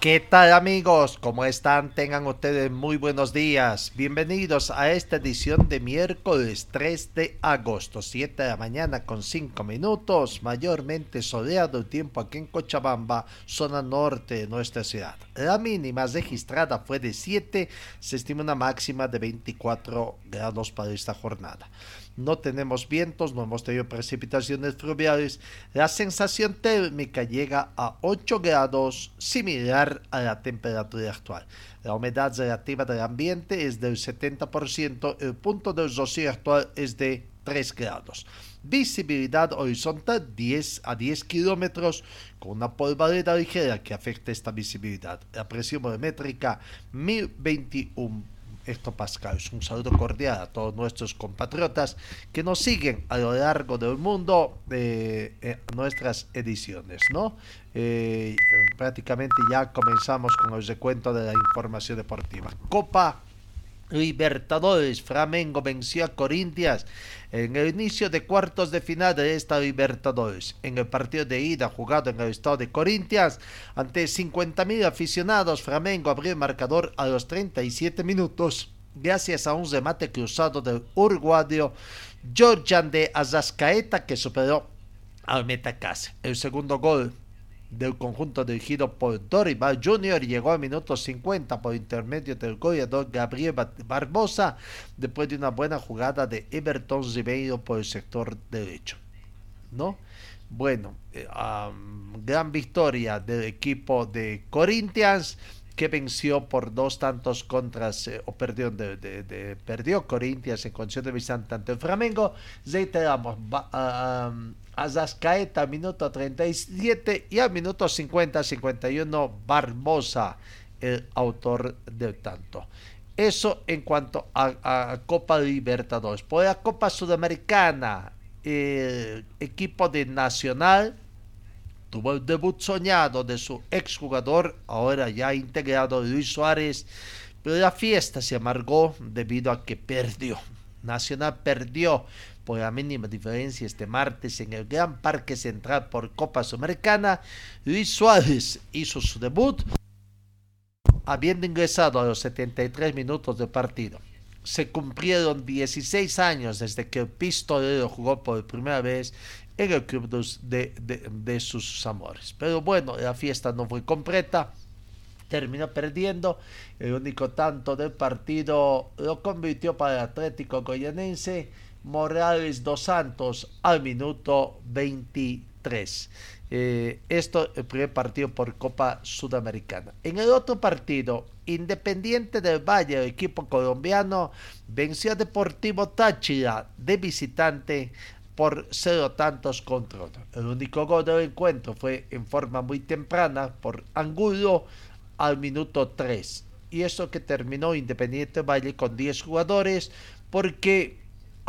¿Qué tal amigos? ¿Cómo están? Tengan ustedes muy buenos días. Bienvenidos a esta edición de miércoles 3 de agosto, 7 de la mañana con 5 minutos, mayormente soleado el tiempo aquí en Cochabamba, zona norte de nuestra ciudad. La mínima registrada fue de 7, se estima una máxima de 24 grados para esta jornada no tenemos vientos, no hemos tenido precipitaciones fluviales. La sensación térmica llega a 8 grados, similar a la temperatura actual. La humedad relativa del ambiente es del 70%, el punto del rocío actual es de 3 grados. Visibilidad horizontal 10 a 10 kilómetros con una polvareda ligera que afecta esta visibilidad. La presión volumétrica 1021 hectopascales. Un saludo cordial a todos nuestros compatriotas que nos siguen a lo largo del mundo eh, nuestras ediciones, ¿no? Eh, prácticamente ya comenzamos con el recuento de la información deportiva. Copa Libertadores, Flamengo venció a Corintias en el inicio de cuartos de final de esta Libertadores. En el partido de ida jugado en el estado de Corintias, ante 50.000 aficionados, Flamengo abrió el marcador a los 37 minutos, gracias a un remate cruzado del uruguayo Georgian de Azascaeta que superó al Metacase. El segundo gol del conjunto dirigido por Dorival Jr. llegó al minuto 50 por intermedio del goleador Gabriel Barbosa después de una buena jugada de Everton Ribeiro por el sector derecho. ¿No? Bueno, eh, gran victoria del equipo de Corinthians que venció por dos tantos contras o perdió, de, perdió Corinthians en condición de visitante ante el Flamengo. Reiteramos, Azascaeta, minuto 37 y al minuto 50-51 Barbosa, el autor del tanto. Eso en cuanto a, Copa Libertadores. Por la Copa Sudamericana, el equipo de Nacional tuvo el debut soñado de su exjugador, ahora ya integrado Luis Suárez, pero la fiesta se amargó debido a que perdió. Nacional perdió por la mínima diferencia este martes en el Gran Parque Central por Copa Sudamericana. Luis Suárez hizo su debut habiendo ingresado a los 73 minutos de partido. Se cumplieron 16 años desde que el pistolero jugó por primera vez en el club de, de sus amores. Pero bueno, la fiesta no fue completa terminó perdiendo. El único tanto del partido lo convirtió para el Atlético Goyanense Morales dos Santos al minuto 23. Eh, esto el primer partido por Copa Sudamericana. En el otro partido, Independiente del Valle, el equipo colombiano, venció a Deportivo Táchira de visitante por cero tantos contra El único gol del encuentro fue en forma muy temprana por Angulo al minuto 3. Y eso que terminó Independiente del Valle con 10 jugadores porque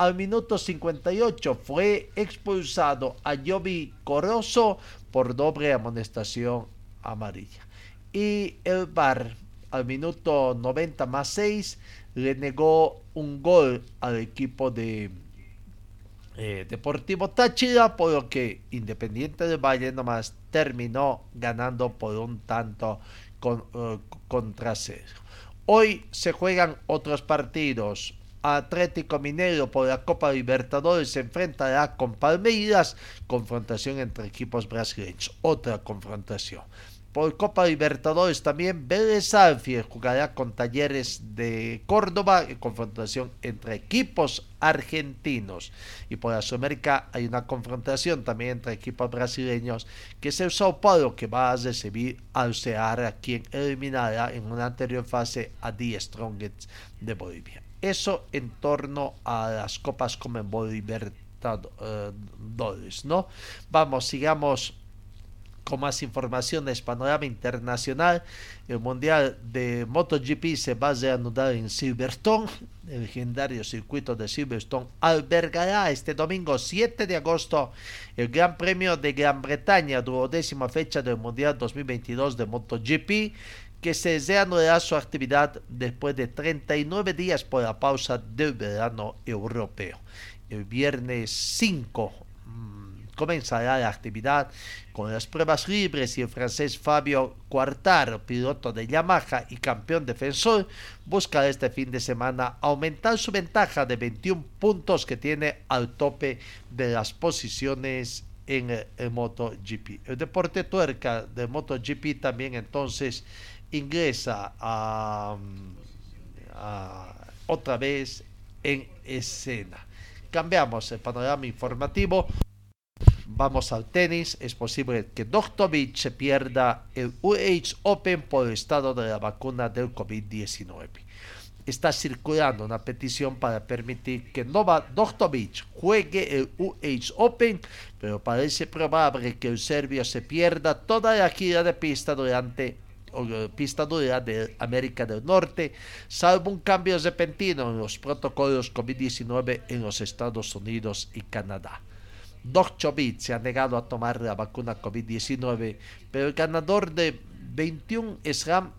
al minuto 58 fue expulsado a Jovi Corozo por doble amonestación amarilla. Y el VAR al minuto 90 más 6 le negó un gol al equipo de eh, Deportivo Táchira, por lo que Independiente del Valle nomás terminó ganando por un tanto con, uh, contra cero. Hoy se juegan otros partidos. Atlético Mineiro por la Copa Libertadores se enfrentará con Palmeiras, confrontación entre equipos brasileños, otra confrontación. Por Copa Libertadores también Vélez Alfier jugará con Talleres de Córdoba confrontación entre equipos argentinos. Y por la Sudamérica hay una confrontación también entre equipos brasileños que es el Sao Paulo que va a recibir al Ceará quien eliminará en una anterior fase a The Strongest de Bolivia. Eso en torno a las copas como Libertadores, ¿no? Vamos, sigamos con más informaciones, panorama internacional, el Mundial de MotoGP se va a reanudar en Silverstone. El legendario circuito de Silverstone albergará este domingo 7 de agosto el Gran Premio de Gran Bretaña, duodécima fecha del Mundial 2022 de MotoGP, que se reanudará su actividad después de 39 días por la pausa del verano europeo. El viernes 5 comenzará la actividad con las pruebas libres y el francés Fabio Quartaro, piloto de Yamaha y campeón defensor, busca este fin de semana aumentar su ventaja de 21 puntos que tiene al tope de las posiciones en el, MotoGP. El deporte tuerca de MotoGP también entonces ingresa a otra vez en escena. Cambiamos el panorama informativo Vamos al tenis. Es posible que Djokovic se pierda el UH Open por el estado de la vacuna del COVID-19. Está circulando una petición para permitir que Djokovic juegue el UH Open, pero parece probable que el serbio se pierda toda la gira de pista durante pista dura de América del Norte, salvo un cambio repentino en los protocolos COVID-19 en los Estados Unidos y Canadá. Djokovic se ha negado a tomar la vacuna COVID-19, pero el ganador de 21 Slam,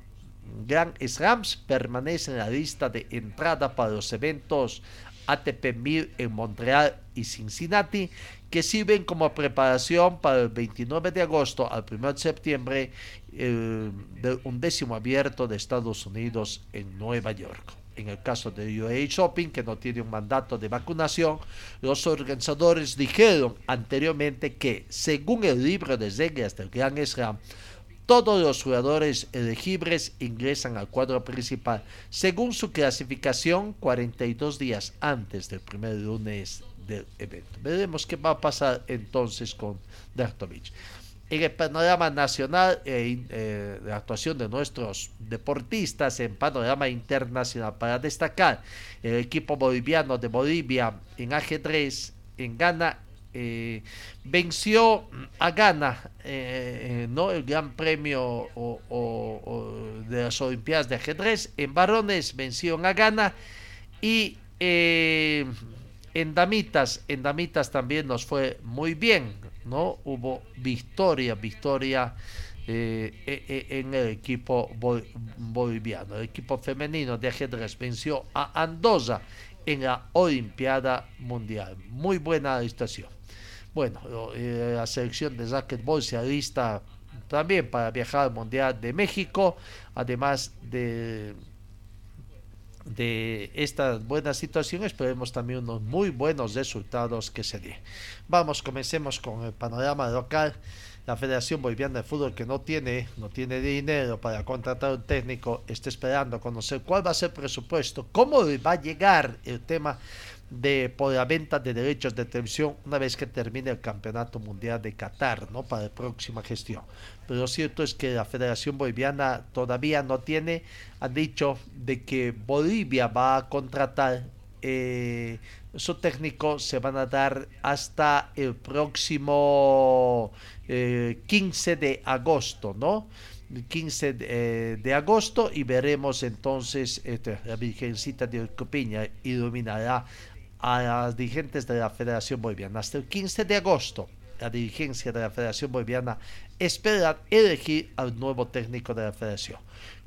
Grand Slams permanece en la lista de entrada para los eventos ATP 1000 en Montreal y Cincinnati, que sirven como preparación para el 29 de agosto al 1 de septiembre el, del undécimo abierto de Estados Unidos en Nueva York en el caso de UAE Shopping, que no tiene un mandato de vacunación, los organizadores dijeron anteriormente que, según el libro de reglas del Gran Slam, todos los jugadores elegibles ingresan al cuadro principal según su clasificación 42 días antes del primer lunes del evento. Veremos qué va a pasar entonces con Dartovich en el panorama nacional eh, eh, la actuación de nuestros deportistas en panorama internacional. Para destacar, el equipo boliviano de Bolivia en ajedrez en Ghana eh, venció a Ghana no el gran premio de las Olimpiadas de ajedrez. En varones venció a Ghana y en damitas en damitas también nos fue muy bien ¿no? Hubo victoria, victoria eh, e, e, en el equipo boliviano. El equipo femenino de ajedrez venció a Andoza en la Olimpiada Mundial. Muy buena estación. Bueno, eh, la selección de racquetball se alista también para viajar al Mundial de México, además de de esta buena situación esperemos también unos muy buenos resultados que se den. Vamos, comencemos con el panorama local. La Federación Boliviana de Fútbol que no tiene, no tiene dinero para contratar un técnico, está esperando conocer cuál va a ser el presupuesto, cómo va a llegar el tema de por la venta de derechos de televisión una vez que termine el Campeonato Mundial de Qatar, ¿no? Para la próxima gestión. Pero lo cierto es que la Federación Boliviana todavía no tiene, han dicho de que Bolivia va a contratar eh, su técnico se van a dar hasta el próximo 15 eh, de agosto, ¿no? 15 eh, de, agosto y veremos entonces este, la Virgencita de Copiña iluminará a los dirigentes de la Federación Boliviana. Hasta el 15 de agosto, la dirigencia de la Federación Boliviana espera elegir al nuevo técnico de la.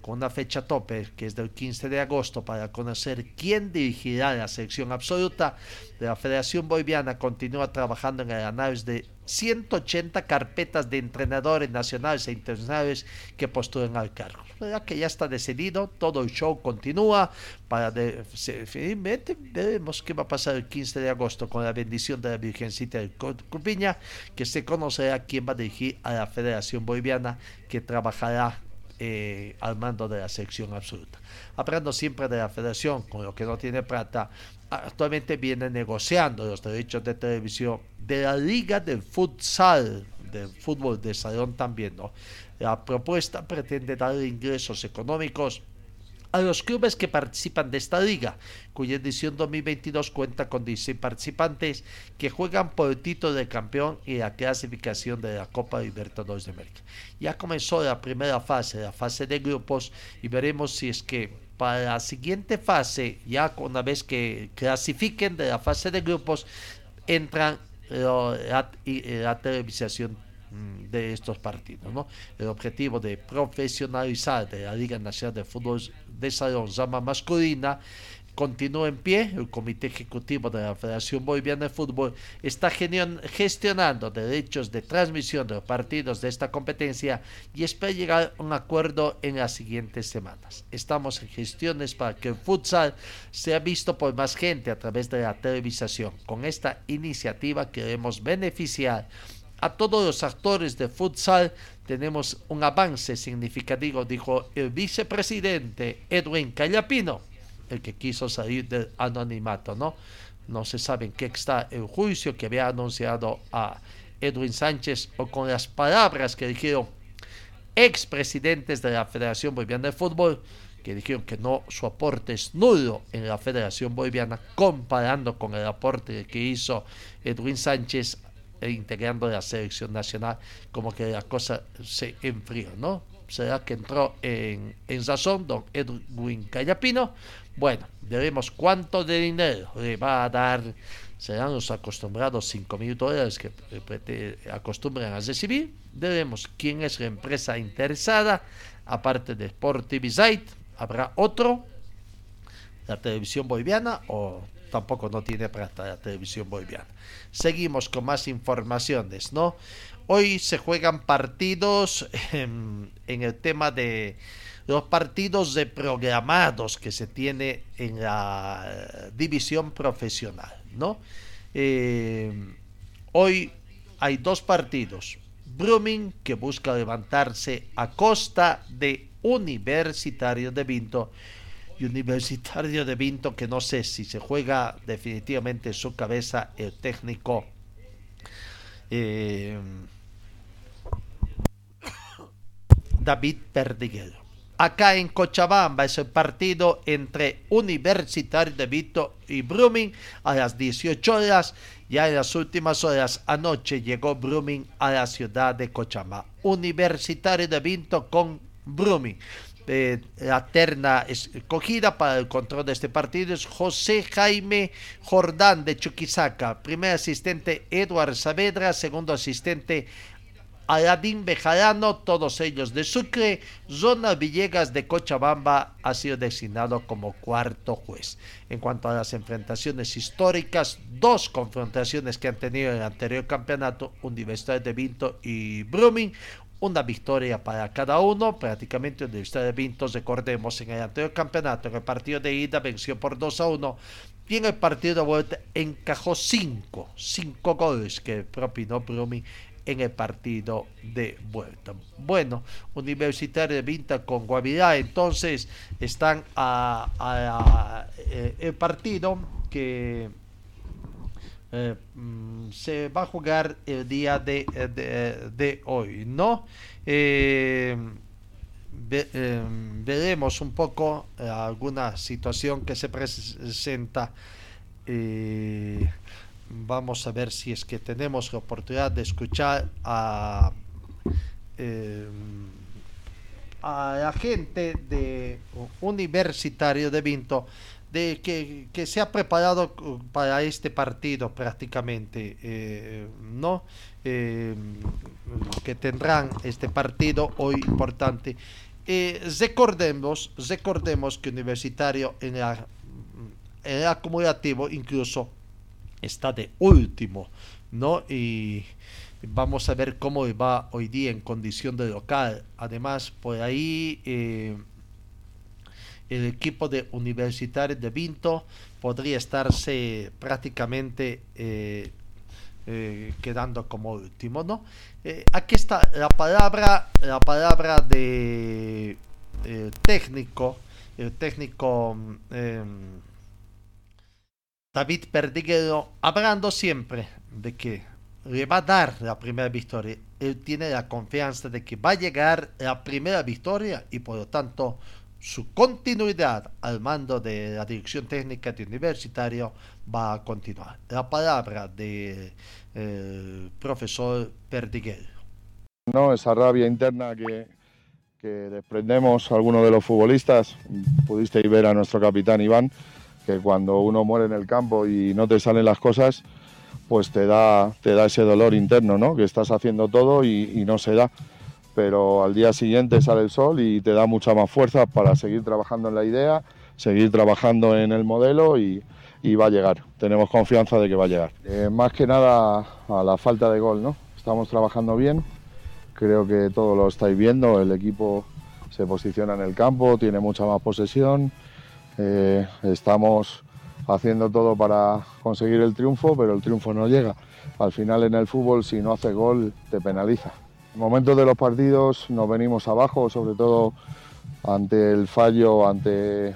Con una fecha tope que es del 15 de agosto para conocer quién dirigirá la selección absoluta de la Federación Boliviana continúa trabajando en el análisis de 180 carpetas de entrenadores nacionales e internacionales que postulan al cargo. ¿Verdad que ya está decidido? Todo el show continúa para definitivamente veremos qué va a pasar el 15 de agosto con la bendición de la Virgencita de Cupiña, que se conocerá quién va a dirigir a la Federación Boliviana que trabajará eh, al mando de la sección absoluta. Hablando siempre de la federación, con lo que no tiene plata, actualmente viene negociando los derechos de televisión de la Liga del Futsal, del fútbol de salón también. ¿no? La propuesta pretende dar ingresos económicos a los clubes que participan de esta liga, cuya edición 2022 cuenta con 16 participantes que juegan por el título de campeón y la clasificación de la Copa Libertadores de América. Ya comenzó la primera fase, la fase de grupos, y veremos si es que para la siguiente fase, ya una vez que clasifiquen de la fase de grupos, entran la, la televisación de estos partidos. ¿no? El objetivo de profesionalizar de la Liga Nacional de Fútbol de Salón Llama Masculina continúa en pie. El Comité Ejecutivo de la Federación Boliviana de Fútbol está gestionando derechos de transmisión de los partidos de esta competencia y espera llegar a un acuerdo en las siguientes semanas. Estamos en gestiones para que el futsal sea visto por más gente a través de la televisación. Con esta iniciativa queremos beneficiar a todos los actores de futsal tenemos un avance significativo, dijo el vicepresidente Edwin Callapino, el que quiso salir del anonimato, ¿no? No se sabe en qué está el juicio que había anunciado a Edwin Sánchez o con las palabras que dijeron expresidentes de la Federación Boliviana de Fútbol, que dijeron que no, su aporte es nulo en la Federación Boliviana, comparando con el aporte que hizo Edwin Sánchez integrando la selección nacional, como que la cosa se enfrió, ¿no? Será que entró en, en sazón don Edwin Callapino. Bueno, veremos cuánto de dinero le va a dar. Serán los acostumbrados 5 mil dólares que acostumbran a recibir. Veremos quién es la empresa interesada. Aparte de Sportivizite, habrá otro, la televisión boliviana o tampoco no tiene plata la televisión boliviana. Seguimos con más informaciones, ¿no? Hoy se juegan partidos en, el tema de los partidos de programados que se tiene en la división profesional, ¿no? Eh, hoy hay dos partidos. Brumming, que busca levantarse a costa de Universitario de Vinto, Universitario de Vinto, que no sé si se juega definitivamente en su cabeza el técnico. Eh, David Perdiguero. Acá en Cochabamba es el partido entre Universitario de Vinto y Brumming a las 18 horas. Ya en las últimas horas anoche llegó Brumming a la ciudad de Cochabamba. Universitario de Vinto con Brumming la terna escogida para el control de este partido es José Jaime Jordán de Chuquisaca, primer asistente Eduard Saavedra, segundo asistente Aladín Bejarano, todos ellos de Sucre, Zona Villegas de Cochabamba ha sido designado como cuarto juez. En cuanto a las enfrentaciones históricas, dos confrontaciones que han tenido en el anterior campeonato, Universidad de Vinto y Brumming, una victoria para cada uno, prácticamente Universidad de Vintos, recordemos, en el anterior campeonato, en el partido de ida venció por 2 a 1 y en el partido de vuelta encajó 5, 5 goles que propinó Brumi en el partido de vuelta. Bueno, Universitario de Vinta con Guavirá, entonces están a, eh, el partido que eh, mm, se va a jugar el día de, eh, de, hoy, ¿no? Eh, veremos un poco alguna situación que se presenta. vamos a ver si es que tenemos la oportunidad de escuchar a, a la gente de Universitario de Vinto de que, se ha preparado para este partido prácticamente, eh, ¿no? Eh, que tendrán este partido hoy importante eh, recordemos, recordemos que Universitario en, la, en el acumulativo incluso está de último, ¿no? Y vamos a ver cómo va hoy día en condición de local. Además, por ahí eh, el equipo de Universitario de Vinto podría estarse prácticamente eh, eh, quedando como último, ¿no? aquí está la palabra, la palabra de técnico, el técnico em, David Perdiguero, hablando siempre de que le va a dar la primera victoria. Él tiene la confianza de que va a llegar la primera victoria y por lo tanto su continuidad al mando de la dirección técnica de Universitario va a continuar. La palabra del de, profesor Perdiguero. No, esa rabia interna que, que desprendemos algunos de los futbolistas, pudisteis ver a nuestro capitán Iván, que cuando uno muere en el campo y no te salen las cosas, pues te da, te da ese dolor interno, ¿no? Que estás haciendo todo y, no se da. Pero al día siguiente sale el sol y te da mucha más fuerza para seguir trabajando en la idea, seguir trabajando en el modelo y, va a llegar. Tenemos confianza de que va a llegar. Eh, más que nada a la falta de gol, ¿no? Estamos trabajando bien, creo que todo lo estáis viendo, el equipo se posiciona en el campo, tiene mucha más posesión, eh, estamos haciendo todo para conseguir el triunfo, pero el triunfo no llega. Al final en el fútbol si no hace gol te penaliza. En momentos de los partidos nos venimos abajo, sobre todo ante el fallo, ante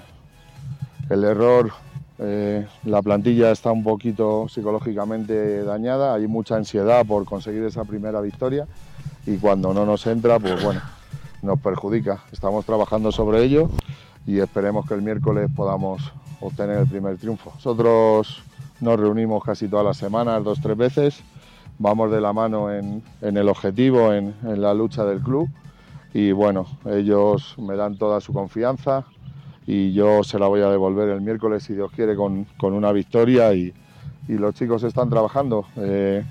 el error. Eh, la plantilla está un poquito psicológicamente dañada, hay mucha ansiedad por conseguir esa primera victoria y cuando no nos entra, pues bueno, nos perjudica. Estamos trabajando sobre ello y esperemos que el miércoles podamos obtener el primer triunfo. Nosotros nos reunimos casi todas las semanas, dos, tres veces, vamos de la mano en, el objetivo, en, la lucha del club y bueno, ellos me dan toda su confianza y yo se la voy a devolver el miércoles si Dios quiere con, una victoria y, los chicos están trabajando. Eh,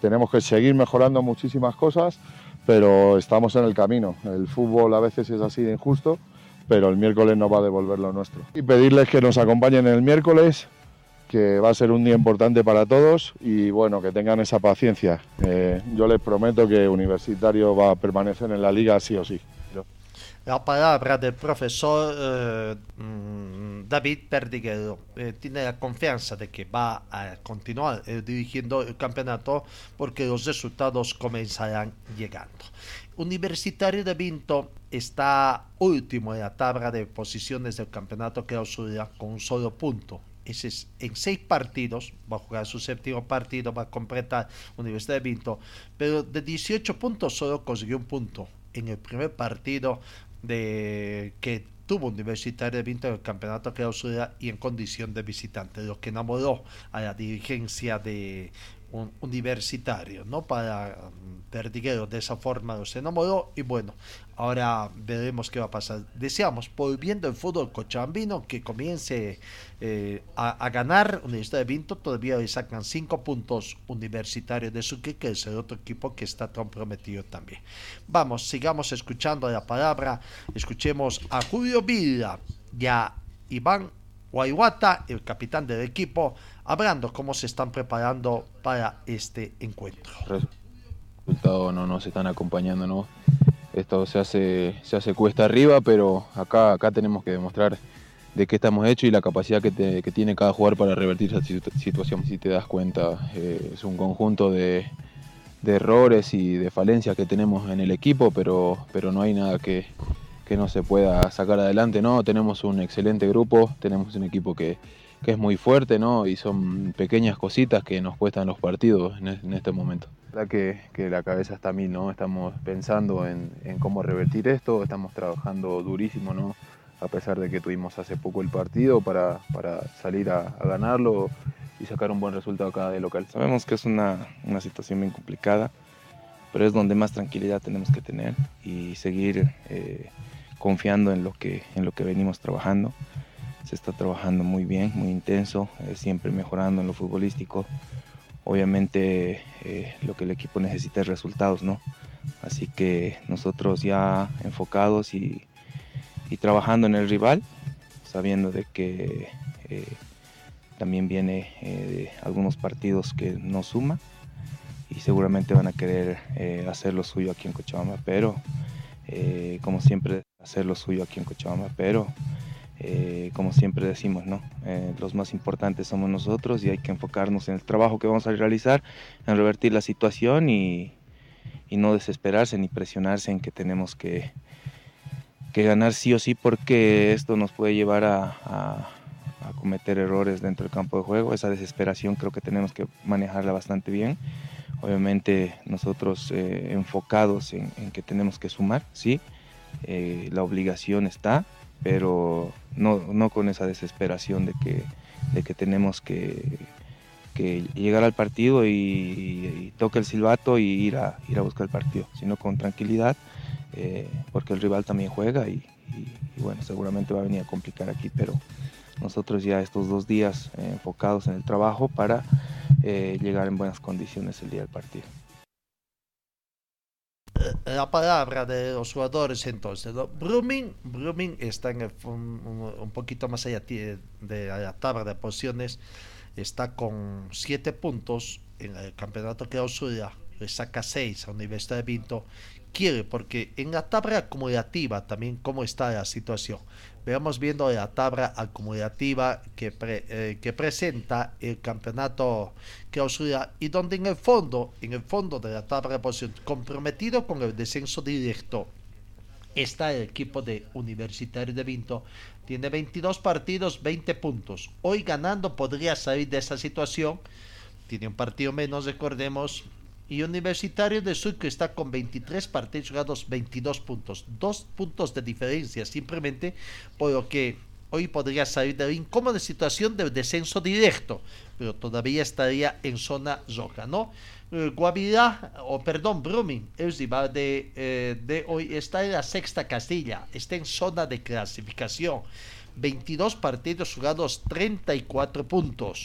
tenemos que seguir mejorando muchísimas cosas, pero estamos en el camino. El fútbol a veces es así de injusto pero el miércoles nos va a devolver lo nuestro. Y pedirles que nos acompañen el miércoles, que va a ser un día importante para todos y bueno, que tengan esa paciencia. Eh, yo les prometo que Universitario va a permanecer en la liga sí o sí. La palabra del profesor eh, mm, David Perdiguero eh, tiene la confianza de que va a continuar dirigiendo el campeonato porque los resultados comenzarán llegando. Universitario de Vinto está último en la tabla de posiciones del campeonato clausura con un solo punto. Es, en seis partidos, va a jugar su séptimo partido, va a completar Universidad de Vinto, pero de 18 puntos solo consiguió un punto en el primer partido de que tuvo Universitario de Vinto en el campeonato clausura y en condición de visitante, lo que enamoró a la dirigencia de un universitario, ¿no? Para um, Perdiguero de esa forma se enamoró y bueno, ahora veremos qué va a pasar. Deseamos, volviendo el fútbol cochambino, que comience eh, a, ganar Universidad de Vinto, todavía le sacan cinco puntos universitarios de Sucre, que es el otro equipo que está comprometido también. Vamos, sigamos escuchando la palabra, escuchemos a Julio Villa y a Iván Guayuata, el capitán del equipo, hablando cómo se están preparando para este encuentro. Los resultados no nos están acompañando, ¿no? Esto se hace, se hace cuesta arriba, pero acá, acá tenemos que demostrar de qué estamos hechos y la capacidad que, tiene cada jugador para revertir esa situación. Si te das cuenta, eh, es un conjunto de, errores y de falencias que tenemos en el equipo, pero, pero no hay nada que, que no se pueda sacar adelante. ¿no? Tenemos un excelente grupo, tenemos un equipo que, que es muy fuerte, ¿no? Y son pequeñas cositas que nos cuestan los partidos en, este momento. La que, que, la cabeza está a mí, ¿no? Estamos pensando en, cómo revertir esto, estamos trabajando durísimo, ¿no? A pesar de que tuvimos hace poco el partido para, para salir a, ganarlo y sacar un buen resultado acá de local. Sabemos que es una, una situación bien complicada, pero es donde más tranquilidad tenemos que tener y seguir eh, confiando en lo, que, en lo que venimos trabajando se está trabajando muy bien, muy intenso, eh, siempre mejorando en lo futbolístico. Obviamente eh, lo que el equipo necesita es resultados, ¿no? Así que nosotros ya enfocados y, trabajando en el rival, sabiendo de que eh, también viene eh, algunos partidos que no suma y seguramente van a querer hacer lo suyo aquí en Cochabamba, pero como siempre hacer lo suyo aquí en Cochabamba, pero como siempre decimos, ¿no? los más importantes somos nosotros y hay que enfocarnos en el trabajo que vamos a realizar, en revertir la situación y, y no desesperarse ni presionarse en que tenemos que, que ganar sí o sí porque esto nos puede llevar a, cometer errores dentro del campo de juego. Esa desesperación creo que tenemos que manejarla bastante bien. Obviamente nosotros eh, enfocados en, que tenemos que sumar, sí, eh, la obligación está, pero no, con esa desesperación de que, de que tenemos que, llegar al partido y, toque el silbato y ir a, ir a buscar el partido, sino con tranquilidad eh, porque el rival también juega y, bueno, seguramente va a venir a complicar aquí, pero nosotros ya estos dos días eh, enfocados en el trabajo para eh, llegar en buenas condiciones el día del partido. La palabra de los jugadores entonces, ¿no? Brumming, está en un, poquito más allá de, la tabla de posiciones, está con siete puntos en el campeonato que clausura, le saca seis a Universidad de Vinto quiere, porque en la tabla acumulativa también cómo está la situación. Veamos viendo la tabla acumulativa que, eh, que presenta el campeonato clausura y donde en el fondo, en el fondo de la tabla de posición, comprometido con el descenso directo, está el equipo de Universitario de Vinto. Tiene 22 partidos, 20 puntos. Hoy ganando podría salir de esa situación. Tiene un partido menos, recordemos, y Universitario de Sucre está con 23 partidos jugados, 22 puntos. Dos puntos de diferencia simplemente por lo que hoy podría salir de la incómoda situación de descenso directo, pero todavía estaría en zona roja, ¿no? Eh, Guavirá, o perdón, Brumming, el rival de, eh, de hoy está en la sexta casilla, está en zona de clasificación. 22 partidos jugados, 34 puntos.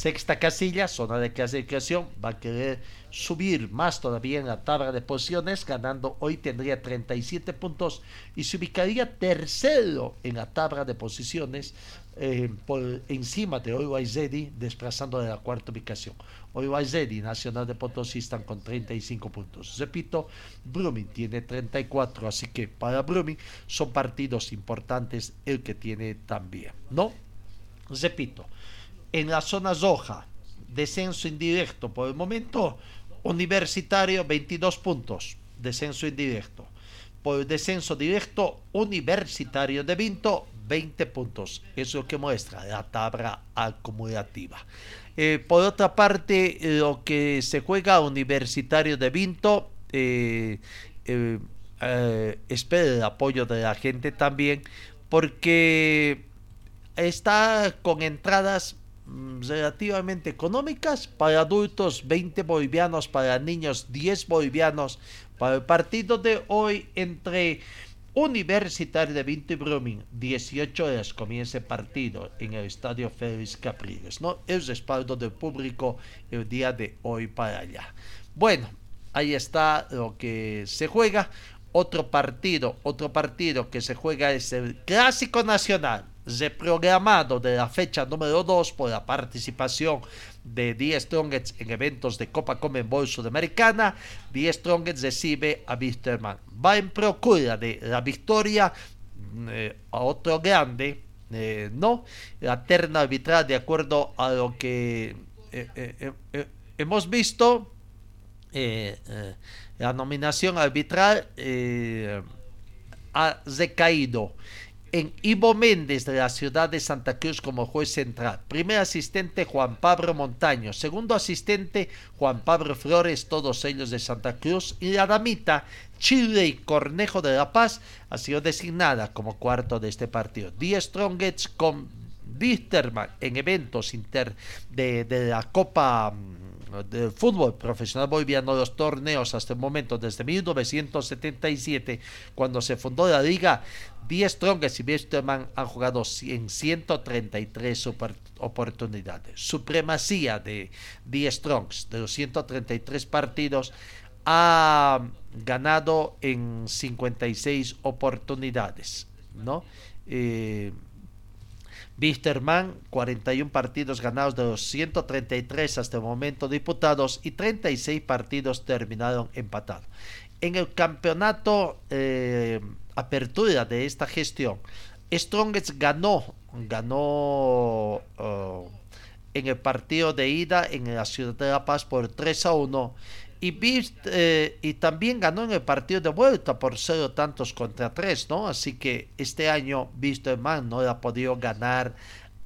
Sexta casilla, zona de clasificación, va a querer subir más todavía en la tabla de posiciones, ganando hoy tendría 37 puntos y se ubicaría tercero en la tabla de posiciones eh, por encima de Oiwaizedi, desplazando de la cuarta ubicación. Oiwaizedi, Nacional de Potosí, están con 35 puntos. Repito, Brumming tiene 34, así que para Brumming son partidos importantes el que tiene también, ¿no? Repito, en la zona roja, descenso indirecto por el momento, Universitario 22 puntos, descenso indirecto. Por descenso directo, Universitario de Vinto 20 puntos. Eso es lo que muestra la tabla acumulativa. Eh, por otra parte, lo que se juega Universitario de Vinto, eh, eh, espera el apoyo de la gente también, porque está con entradas relativamente económicas. Para adultos 20 bolivianos, para niños 10 bolivianos. Para el partido de hoy entre Universitario de Vinto y Brumming, 18 horas comienza el partido en el estadio Félix Capriles, ¿no? El respaldo del público el día de hoy para allá. Bueno, ahí está lo que se juega. Otro partido, otro partido que se juega es el Clásico Nacional reprogramado de la fecha número 2 por la participación de Die Strongets en eventos de Copa Comenbol Sudamericana, Die Strongets recibe a Wisterman. Va en procura de la victoria eh, a otro grande, eh, ¿no? La terna arbitral, de acuerdo a lo que eh, hemos visto, la nominación arbitral ha recaído en Ivo Méndez de la ciudad de Santa Cruz como juez central. Primer asistente Juan Pablo Montaño. Segundo asistente Juan Pablo Flores, todos ellos de Santa Cruz. Y la damita Chile y Cornejo de la Paz ha sido designada como cuarto de este partido. Die Strongets con Wisterman en eventos inter de, de la Copa mm, del fútbol profesional boliviano, los torneos hasta el momento, desde 1977, cuando se fundó la liga, Die Strongest y Westerman han jugado en 133 oportunidades. Supremacía de Die Strongs de los 133 partidos ha ganado en 56 oportunidades, ¿no? Eh, Wisterman, 41 partidos ganados de los 133 hasta el momento disputados y 36 partidos terminaron empatados. En el campeonato eh, apertura de esta gestión, Strongest ganó, ganó uh, en el partido de ida en la ciudad de La Paz por 3 a 1 y, eh, y también ganó en el partido de vuelta por cero tantos contra tres, ¿no? Así que este año Wisterman no ha podido ganar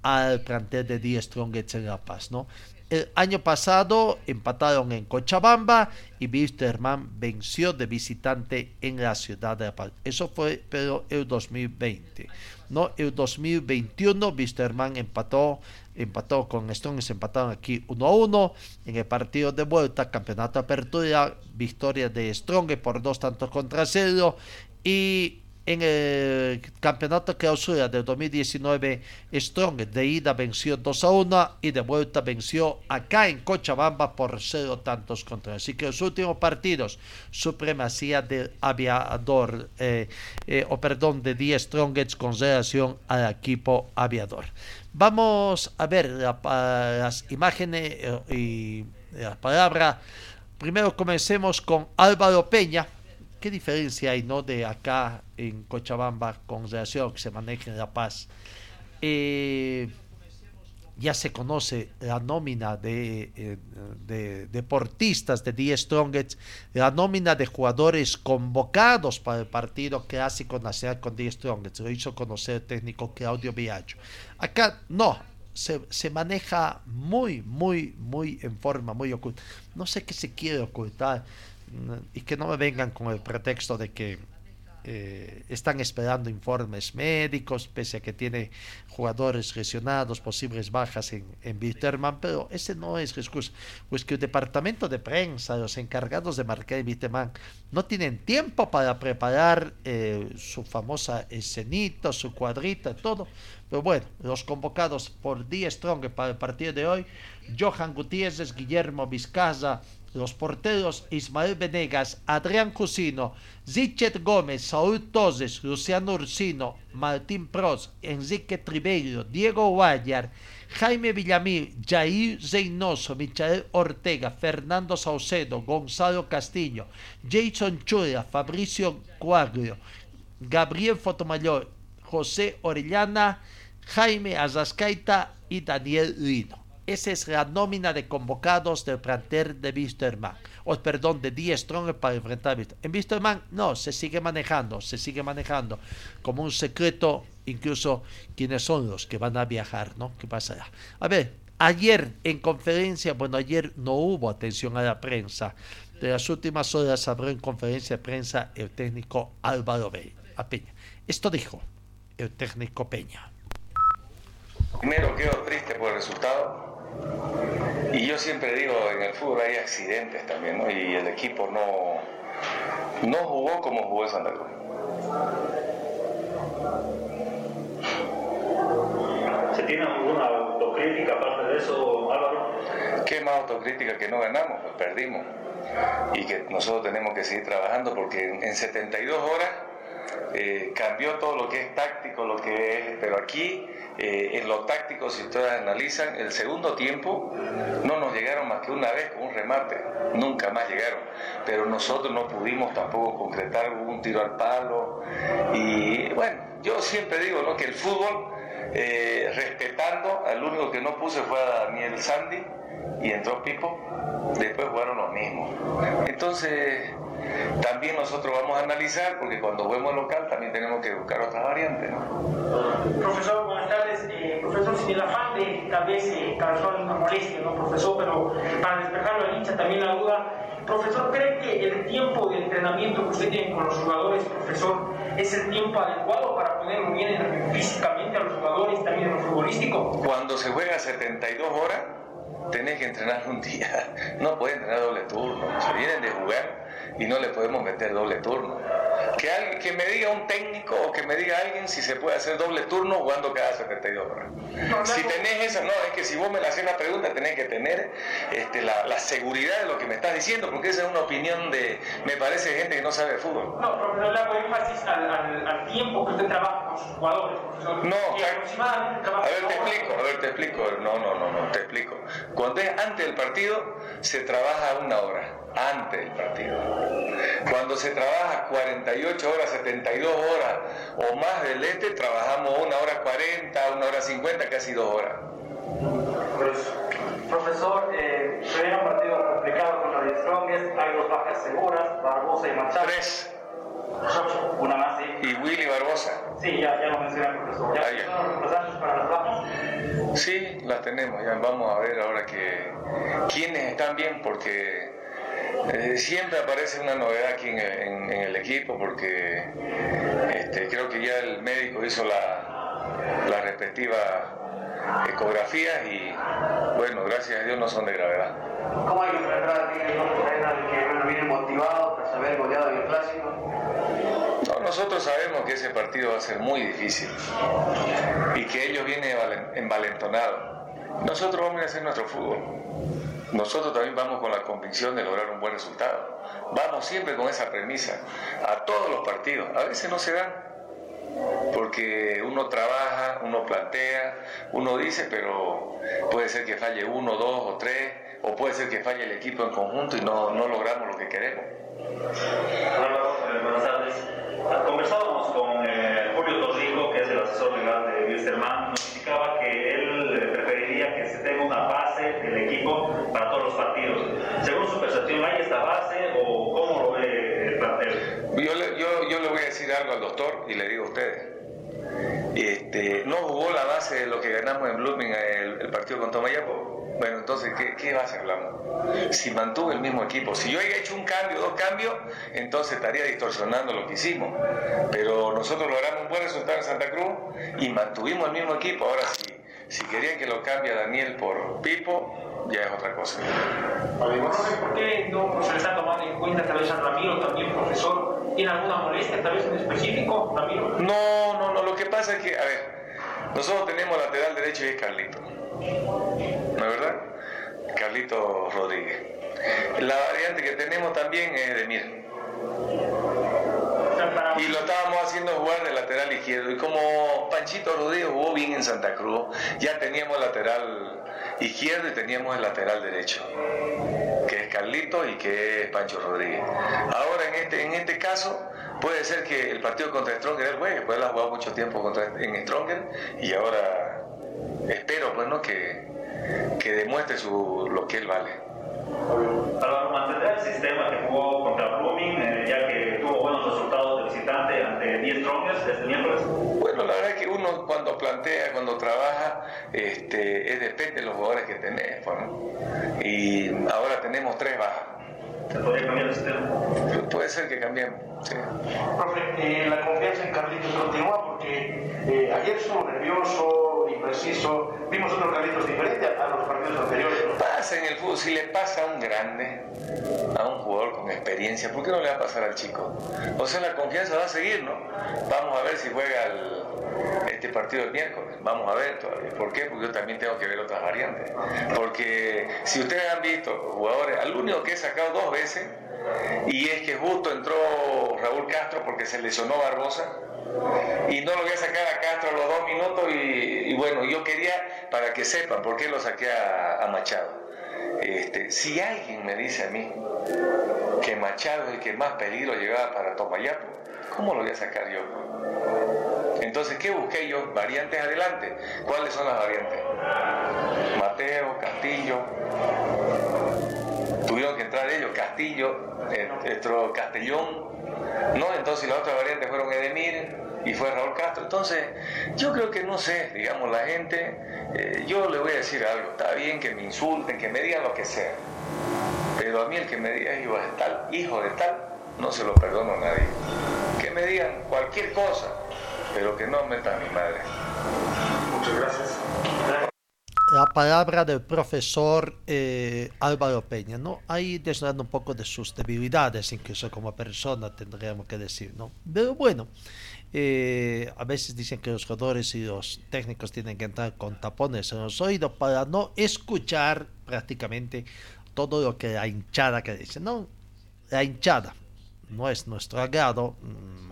al plantel de Die Strongets en La Paz, ¿no? El año pasado empataron en Cochabamba y Wisterman venció de visitante en la ciudad de La Paz. Eso fue pero el 2020. ¿no? El 2021 Wisterman empató empató con Strongest, empataron aquí 1 a 1 en el partido de vuelta, campeonato de apertura, victoria de Strong por dos tantos contra cero y en el campeonato clausura del 2019, Strong de ida venció 2 a 1 y de vuelta venció acá en Cochabamba por 0 tantos contra. Así que los últimos partidos, supremacía del aviador, eh, eh, o perdón, de 10 Strongets con relación al equipo aviador. Vamos a ver las imágenes eh, y las palabras. Primero comencemos con Álvaro Peña, ¿Qué diferencia hay no de acá en Cochabamba con relación que se maneja en La Paz? Eh, ya se conoce la nómina de, eh, de deportistas de The Strongest, la nómina de jugadores convocados para el partido clásico nacional con The Strongest. Lo hizo conocer el técnico Claudio Viaggio. Acá no, se, se, maneja muy, muy, muy en forma muy oculta. No sé qué se quiere ocultar y que no me vengan con el pretexto de que eh, están esperando informes médicos, pese a que tiene jugadores lesionados, posibles bajas en, en Bitterman, pero ese no es excusa. Pues que el departamento de prensa, los encargados de marcar Bitterman, no tienen tiempo para preparar eh, su famosa escenita, su cuadrita, todo. Pero bueno, los convocados por Die Strong para el partido de hoy, Johan Gutiérrez, Guillermo Vizcaza, los porteros Ismael Venegas, Adrián Cusino, Zichet Gómez, Saúl Toses, Luciano Ursino, Martín Pros, Enrique Triberio, Diego Guayar, Jaime Villamil, Jair Zeynoso, Michael Ortega, Fernando Saucedo, Gonzalo Castillo, Jason Chura, Fabricio Cuagrio, Gabriel Fotomayor, José Orellana, Jaime Azascaita y Daniel Lino. Esa es la nómina de convocados del plantel de Wisterman. O perdón, de Die Strong para enfrentar a En Wisterman no, se sigue manejando, se sigue manejando como un secreto, incluso quiénes son los que van a viajar, ¿no? ¿Qué pasará? A ver, ayer en conferencia, bueno, ayer no hubo atención a la prensa. De las últimas horas habló en conferencia de prensa el técnico Álvaro Peña. Esto dijo el técnico Peña. Primero quedo triste por el resultado y yo siempre digo, en el fútbol hay accidentes también, ¿no? Y el equipo no, no jugó como jugó Santa Cruz. ¿Se tiene alguna autocrítica aparte de eso, Álvaro? ¿Qué más autocrítica que no ganamos? Pues perdimos. Y que nosotros tenemos que seguir trabajando porque en 72 horas eh, cambió todo lo que es táctico, lo que es, pero aquí eh, en lo táctico, si ustedes analizan, el segundo tiempo no nos llegaron más que una vez con un remate, nunca más llegaron, pero nosotros no pudimos tampoco concretar un tiro al palo y bueno, yo siempre digo ¿no? que el fútbol, eh, respetando, al único que no puse fue a Daniel Sandy y entró Pipo, después jugaron los mismos. Entonces, también nosotros vamos a analizar, porque cuando vemos local también tenemos que buscar otras variantes. Profesor, buenas tardes. Eh, profesor, sin el afán de tal vez eh, causar una molestia, ¿no, profesor? Pero para despejarlo al hincha también la duda. Profesor, ¿cree que el tiempo de entrenamiento que usted tiene con los jugadores, profesor, es el tiempo adecuado para ponerlo bien físicamente a los jugadores, también en lo futbolístico? Cuando se juega 72 horas, tenés que entrenar un día. No puede entrenar doble turno. Se vienen de jugar y no le podemos meter doble turno. Que, alguien, que me diga un técnico o que me diga alguien si se puede hacer doble turno jugando cada 72 horas. Si tenés esa, no, es que si vos me le haces la pregunta tenés que tener este, la, la, seguridad de lo que me estás diciendo, porque esa es una opinión de, me parece, gente que no sabe de fútbol. No, profesor, le hago énfasis al, al, al, tiempo que usted trabaja con sus jugadores, profesor. No, aproximadamente a ver, te explico, a ver, te explico. No, no, no, no, te explico. Cuando es antes del partido, se trabaja una hora antes del partido. Cuando se trabaja 48 horas, 72 horas o más del este, trabajamos una hora 40, una hora 50, casi dos horas. Profesor, eh, se viene un partido complicado contra los Strongest, hay dos bajas seguras, Barbosa y Machado. Tres. Una más, sí. Y Willy Barbosa. Sí, ya, ya lo mencioné, profesor. ¿Ya Ah, los para las bajas? Sí, las tenemos, ya vamos a ver ahora que quiénes están bien, porque eh, siempre aparece una novedad aquí en, en- en el equipo, porque este, creo que ya el médico hizo la, la respectiva ecografías y bueno, gracias a Dios no son de gravedad. ¿Cómo hay que enfrentar a Tigre que bueno, viene motivado tras haber goleado en el clásico? No, nosotros sabemos que ese partido va a ser muy difícil y que ellos vienen valen- envalentonados. Nosotros vamos a hacer nuestro fútbol. Nosotros también vamos con la convicción de lograr un buen resultado. Vamos siempre con esa premisa a todos los partidos. A veces no se dan porque uno trabaja, uno plantea, uno dice, pero puede ser que falle uno, dos o tres, o puede ser que falle el equipo en conjunto y no, no logramos lo que queremos. Buenas tardes. Conversábamos con y le digo a ustedes. Este, no jugó la base de lo que ganamos en Blooming el, partido con Tomayapo. Bueno, entonces, ¿qué, ¿qué base hablamos? Si mantuvo el mismo equipo, si yo haya hecho un cambio, dos cambios, entonces estaría distorsionando lo que hicimos. Pero nosotros logramos un buen resultado en Santa Cruz y mantuvimos el mismo equipo. Ahora sí, si querían que lo cambie Daniel por Pipo, ya es otra cosa. ¿por qué no se le está tomando en cuenta tal vez a Ramiro también, profesor? ¿Tiene alguna molestia tal vez en específico, Ramiro? No, no, no, lo que pasa es que, a ver, nosotros tenemos lateral derecho y es Carlito. ¿No es verdad? Carlito Rodríguez. La variante que tenemos también es de Mir. Y lo estábamos haciendo jugar de lateral izquierdo. Y como Panchito Rodríguez jugó bien en Santa Cruz, ya teníamos lateral izquierdo y teníamos el lateral derecho, Carlito y que es Pancho Rodríguez. Ahora en este, en este caso puede ser que el partido contra Stronger él juegue, pues él ha jugado mucho tiempo contra, en Stronger y ahora espero pues no que, que demuestre su, lo que él vale. Álvaro, ¿mantendrá el sistema que jugó contra Blooming, eh, ya que tuvo buenos resultados de visitante ante 10 Strongers este miércoles? Bueno, la verdad es que uno este, es depende de los jugadores que tenés. pues, ¿no? Y ahora tenemos tres bajas. ¿Se podría cambiar el sistema? Puede ser que cambiemos. sí. Profe, eh, la confianza en Carlitos continúa porque eh, ayer estuvo nervioso, impreciso. Vimos otro Carlitos diferente a, a los partidos anteriores. ¿no? Pasa en el fútbol, si le pasa a un grande, a un jugador con experiencia, ¿por qué no le va a pasar al chico? O sea, la confianza va a seguir, ¿no? Vamos a ver si juega el- este partido el miércoles. Vamos a ver todavía. ¿Por qué? Porque yo también tengo que ver otras variantes. Porque si ustedes han visto jugadores, al único que he sacado dos veces, y es que justo entró Raúl Castro porque se lesionó Barbosa, y no lo voy a sacar a Castro a los dos minutos y, bueno, yo quería para que sepan por qué lo saqué a, a Machado. Este, si alguien me dice a mí que Machado es el que más peligro llevaba para Tomayapo, ¿cómo lo voy a sacar yo? Entonces, ¿qué busqué yo? Variantes adelante. ¿Cuáles son las variantes? Mateo, Castillo. Tuvieron que entrar ellos, Castillo, eh, nuestro Castellón, ¿no? Entonces las otras variantes fueron Edemir y fue Raúl Castro. Entonces, yo creo que no sé, digamos, la gente, eh, yo le voy a decir algo, está bien que me insulten, que me digan lo que sea, pero a mí el que me diga hijo de tal, hijo de tal, no se lo perdono a nadie. Que me digan cualquier cosa, pero que no metan a mi madre. Muchas gracias. la palabra del profesor eh, Álvaro Peña, ¿no? Ahí desnudando un poco de sus debilidades, incluso como persona, tendríamos que decir, ¿no? Pero bueno, eh, a veces dicen que los jugadores y los técnicos tienen que entrar con tapones en los oídos para no escuchar prácticamente todo lo que la hinchada que dice, ¿no? La hinchada no es nuestro agrado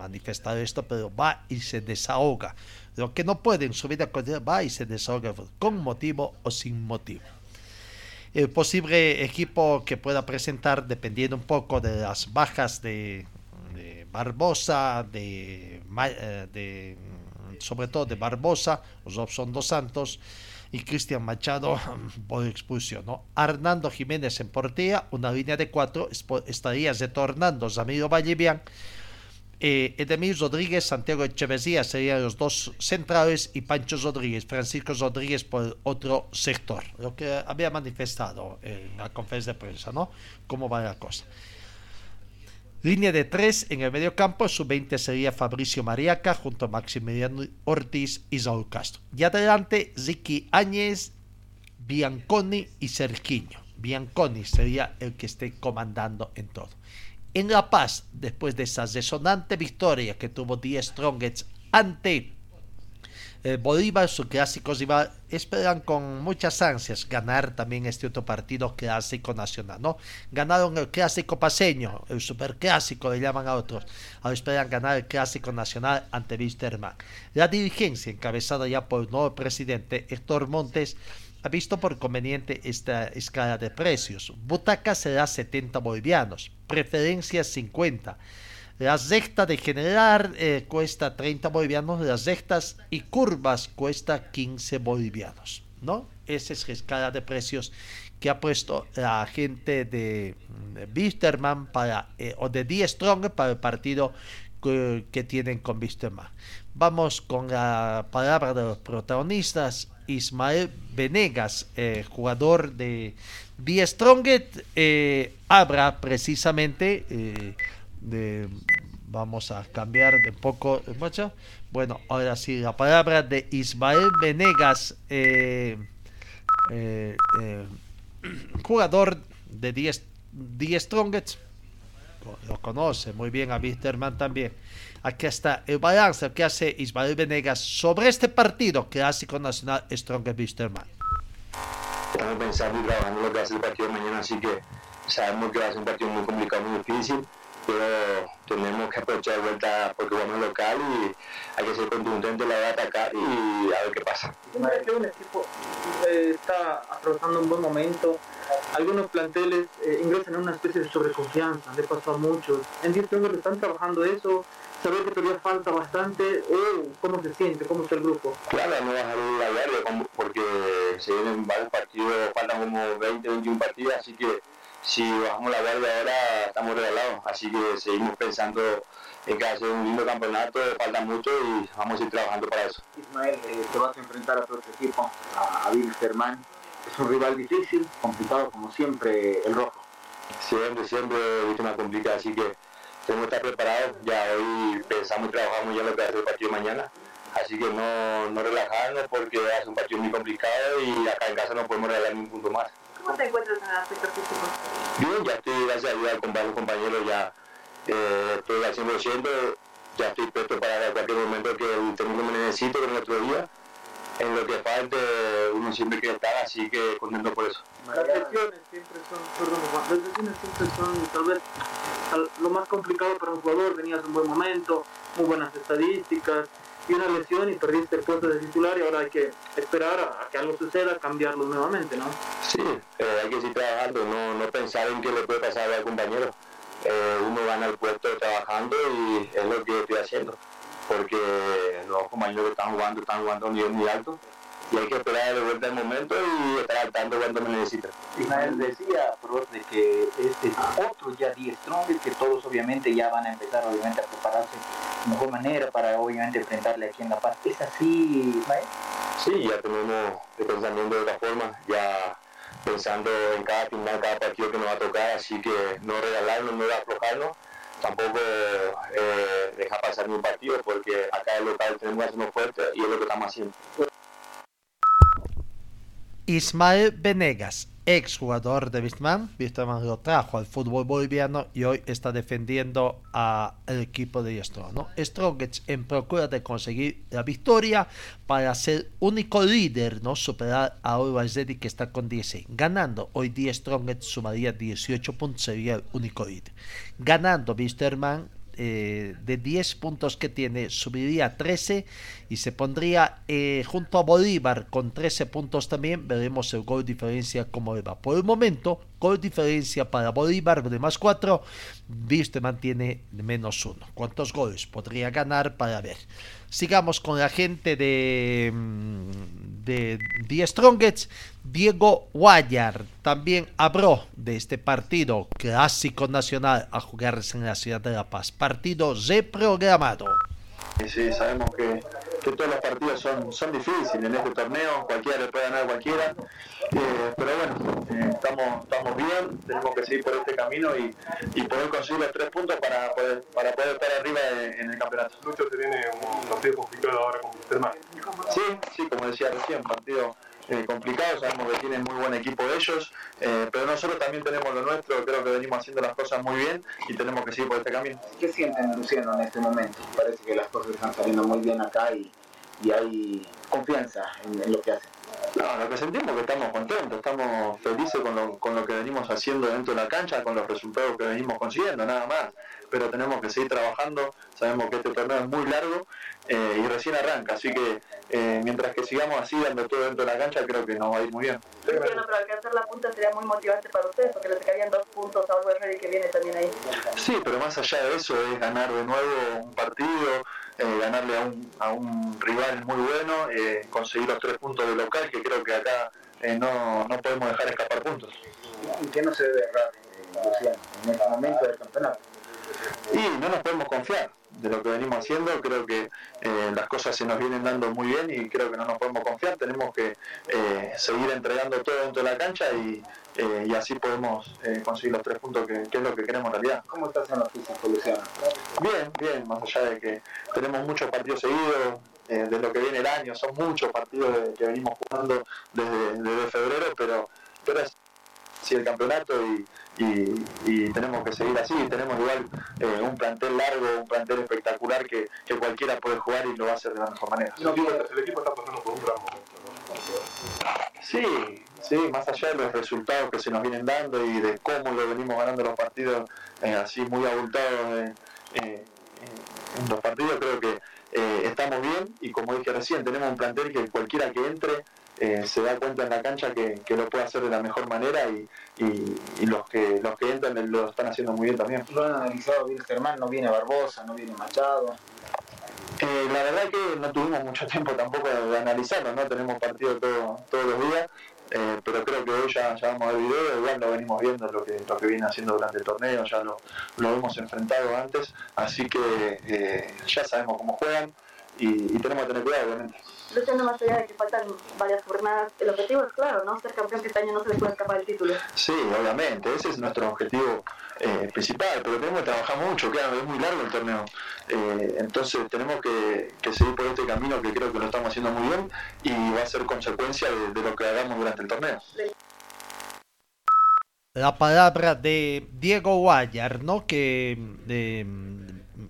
manifestar esto, pero va y se desahoga. Lo que no puede en su vida cotidiana va y se desahoga con motivo o sin motivo. El posible equipo que pueda presentar, dependiendo un poco de las bajas de, de Barbosa, de, eh, de, sobre todo de Barbosa, los son dos santos, y Cristian Machado por expulsión. ¿no? Hernando Jiménez en portería, una línea de cuatro, estaría retornando Zamiro Vallevian. Eh, Edemir Rodríguez, Santiago Echeverría serían los dos centrales y Pancho Rodríguez, Francisco Rodríguez por otro sector. Lo que había manifestado en la conferencia de prensa, ¿no? ¿Cómo va la cosa? Línea de tres en el medio campo, su 20 sería Fabricio Mariaca junto a Maximiliano Ortiz y Saúl Castro. Y adelante, Ricky Áñez, Bianconi y Sergiño. Bianconi sería el que esté comandando en todo. En La Paz, después de esa resonante victoria que tuvo Die Strongets ante eh, Bolívar, su clásico rival, esperan con muchas ansias ganar también este otro partido clásico nacional, ¿no? Ganaron el clásico paseño, el superclásico le llaman a otros, ahora esperan ganar el clásico nacional ante Wisterman. La dirigencia, encabezada ya por el nuevo presidente Héctor Montes, ha visto por conveniente esta escala de precios. Butaca será 70 bolivianos, preferencia 50 la recta de generar eh, cuesta 30 bolivianos, las rectas y curvas cuesta 15 bolivianos, ¿no? Esa es la escala de precios que ha puesto la gente de, Wisterman para, eh, o de Die Strong para el partido que, tienen con Wisterman. Vamos con la palabra de los protagonistas. Ismael Venegas, eh, jugador de Die Stronget, habla precisamente de, vamos a cambiar de poco, mucho. Bueno, ahora sí, la palabra de Ismael Venegas, eh, eh, eh, jugador de 10 Strongets, lo conoce muy bien a Wisterman también. Aquí está el balance que hace Ismael Venegas sobre este partido clásico nacional Strongest Wisterman. Estamos pensando y trabajando lo que hace el partido mañana, así que sabemos que va a ser un partido muy complicado, muy difícil pero tenemos que aprovechar de vuelta porque vamos local y hay que ser contundente la de atacar y a ver qué pasa. que un equipo eh, está atravesando un buen momento, algunos planteles eh, ingresan en una especie de sobreconfianza, le pasó a muchos. En 10 que están trabajando eso, saber que todavía falta bastante, o cómo se siente, cómo está el grupo. Claro, no bajar la guardia porque se vienen varios partidos, faltan como 20, 21 partidos, así que si bajamos la guardia ahora estamos regalados, así que seguimos pensando en que hacer un lindo campeonato, falta mucho y vamos a ir trabajando para eso. Ismael, eh, te vas a enfrentar a otro equipo, a, a Wilstermann. Es un rival difícil, complicado como siempre el rojo. Siempre, siempre es una complicada, así que tenemos que estar preparados. Ya hoy pensamos y trabajamos ya lo que ser el partido mañana. Así que no, no relajarnos porque es un partido muy complicado y acá en casa no podemos regalar ni un punto más. ¿Cómo te encuentras en el aspecto físico? Bien, ya estoy, gracias a Dios, con varios compañeros, ya eh, estoy al 100%, ya estoy presto para cualquier momento que el técnico me necesite con el otro día. En lo que falte, uno siempre quiere estar, así que contento por eso. Las lesiones siempre son, perdón, las lesiones siempre son tal vez lo más complicado para un jugador, venías en un buen momento, muy buenas estadísticas, y una lesión y perdiste el puesto de titular y ahora hay que esperar a, que algo suceda, cambiarlo nuevamente, ¿no? Sí, eh, hay que seguir trabajando, no, no pensar en qué le puede pasar al compañero. Eh, uno gana el puesto trabajando y es lo que estoy haciendo, porque los compañeros que están jugando están jugando a un nivel muy alto y hay que esperar de vuelta el momento y estar al tanto cuando me necesita. Ismael decía, profe, de que este es otro ya 10 Strong, que todos obviamente ya van a empezar obviamente a prepararse de mejor manera para obviamente enfrentarle aquí en La Paz. ¿Es así, Ismael? Sí, ya tenemos el pensamiento de otra forma, ya pensando en cada final, cada partido que nos va a tocar, así que no regalarnos, no aflojarnos, tampoco eh, dejar pasar ni un partido, porque acá el local tenemos que hacernos fuerte y es lo que estamos haciendo. Ismael Venegas, ex jugador de Wisterman. Wisterman lo trajo al fútbol boliviano y hoy está defendiendo al equipo de Strong. ¿no? Strongets en procura de conseguir la victoria para ser único líder, ¿no? superar a Zeddy que está con 16. Ganando hoy día Strongets sumaría 18 puntos, sería el único líder. Ganando Wisterman eh, de 10 puntos que tiene subiría a 13 y se pondría eh, junto a Bolívar con 13 puntos también. Veremos el gol diferencia como va. Por el momento, gol diferencia para Bolívar de más 4. Viste mantiene menos 1. ¿Cuántos goles podría ganar para ver? Sigamos con la gente de, mm, de The Strongest. Diego Guayar también habló de este partido clásico nacional a jugarse en la ciudad de La Paz. Partido reprogramado. Sí, sabemos que, todos los partidos son, son difíciles en este torneo, cualquiera le puede ganar a cualquiera, eh, pero bueno, eh, estamos, estamos bien, tenemos que seguir por este camino y, poder conseguir los tres puntos para poder, para poder estar arriba en, el campeonato. Lucho se viene un partido complicado ahora con. Sí, sí, como decía recién, partido eh, complicado, sabemos que tienen muy buen equipo ellos, eh, pero nosotros también tenemos lo nuestro, creo que venimos haciendo las cosas muy bien y tenemos que seguir por este camino. ¿Qué sienten, Luciano, en este momento? Parece que las cosas están saliendo muy bien acá y, y hay confianza en, lo que hacen. No, lo que sentimos es que estamos contentos, estamos felices con lo, con lo que venimos haciendo dentro de la cancha, con los resultados que venimos consiguiendo, nada más. Pero tenemos que seguir trabajando, sabemos que este torneo es muy largo eh, y recién arranca, así que eh, mientras que sigamos así dando todo dentro de la cancha, creo que nos va a ir muy bien. Pero, pero alcanzar la punta sería muy motivante para ustedes, porque les quedarían dos puntos a Always Ready que viene también ahí. Sí, pero más allá de eso es ganar de nuevo un partido, eh, ganarle a un, a un rival muy bueno, conseguir los tres puntos de local, que creo que acá no, no podemos dejar escapar puntos. ¿Y qué no se debe errar, Luciano, en este momento del campeonato? Y no nos podemos confiar de lo que venimos haciendo, creo que eh, las cosas se nos vienen dando muy bien y creo que no nos podemos confiar, tenemos que eh, seguir entregando todo dentro de la cancha y, eh, y así podemos conseguir los tres puntos que, es lo que queremos en realidad. ¿Cómo estás en la física, Luciano? Bien, bien, más allá de que tenemos muchos partidos seguidos, de lo que viene el año, son muchos partidos que venimos jugando desde, desde febrero, pero, pero es sí, el campeonato y, y, tenemos que seguir así. Tenemos igual eh, un plantel largo, un plantel espectacular que, que, cualquiera puede jugar y lo va a hacer de la mejor manera. el equipo está pasando por un gran momento. Sí, sí, más allá de los resultados que se nos vienen dando y de cómo lo venimos ganando los partidos eh, así muy abultados eh, en los partidos, creo que estamos bien y como dije recién, tenemos un plantel que cualquiera que entre eh, se da cuenta en la cancha que, lo puede hacer de la mejor manera y, los que los que entran lo están haciendo muy bien también. Lo han analizado bien Germán, no viene Barbosa, no viene Machado. Eh, la verdad que no tuvimos mucho tiempo tampoco de, analizarlo, ¿no? Tenemos partido todos los días, eh, pero creo que hoy ya, ya vamos a ver video, igual lo venimos viendo lo que, lo que viene haciendo durante el torneo, ya lo, lo hemos enfrentado antes, así que ya sabemos cómo juegan y, y tenemos que tener cuidado, obviamente luchando más allá de que faltan varias jornadas, el objetivo es claro, ¿no? Ser campeón que este año no se le puede escapar el título. Sí, obviamente, ese es nuestro objetivo eh, principal, pero tenemos que trabajar mucho, claro, es muy largo el torneo. Eh, entonces tenemos que, seguir por este camino que creo que lo estamos haciendo muy bien y va a ser consecuencia de, lo que hagamos durante el torneo. La palabra de Diego Guayar, ¿no? Que de,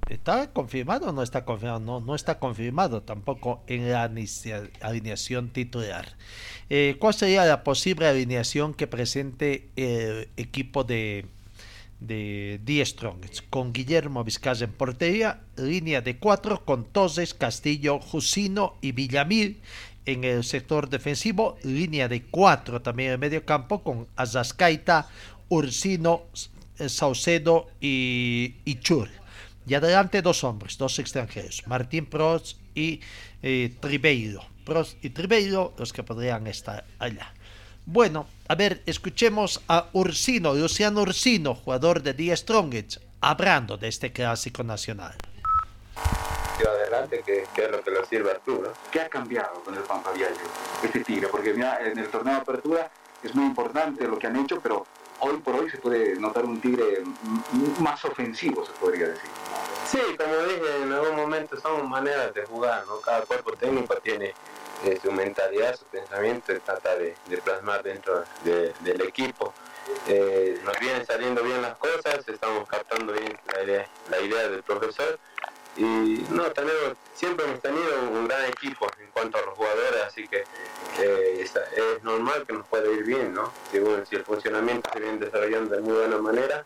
¿Está confirmado o no está confirmado? No, no está confirmado tampoco en la alineación titular. Eh, ¿Cuál sería la posible alineación que presente el equipo de, de The Strongest? Con Guillermo Vizcaya en portería, línea de cuatro con Toses, Castillo, Jusino y Villamil en el sector defensivo, línea de cuatro también en el medio campo con Azascaita, Ursino, Saucedo y, y Chur y adelante dos hombres, dos extranjeros, Martín Prost y eh, Tribeiro. Prost y Tribeiro, los que podrían estar allá. Bueno, a ver, escuchemos a Ursino, Luciano Ursino, jugador de The Strongest, hablando de este clásico nacional. adelante, que, es lo que le sirve a Arturo. ¿Qué ha cambiado con el Pampa este Tigre? Porque mira, en el torneo de apertura es muy importante lo que han hecho, pero hoy por hoy se puede notar un Tigre más ofensivo, se podría decir. Sí, como dije en algún momento, son maneras de jugar, ¿no? Cada cuerpo técnico tiene, eh, su mentalidad, su pensamiento, trata de, de plasmar dentro de- del equipo. Eh, nos vienen saliendo bien las cosas, estamos captando bien la idea, la idea del profesor y no, tenemos, siempre hemos tenido un gran equipo en cuanto a los jugadores, así que eh, es normal que nos pueda ir bien, ¿no? Si, si el funcionamiento se viene desarrollando de muy buena manera,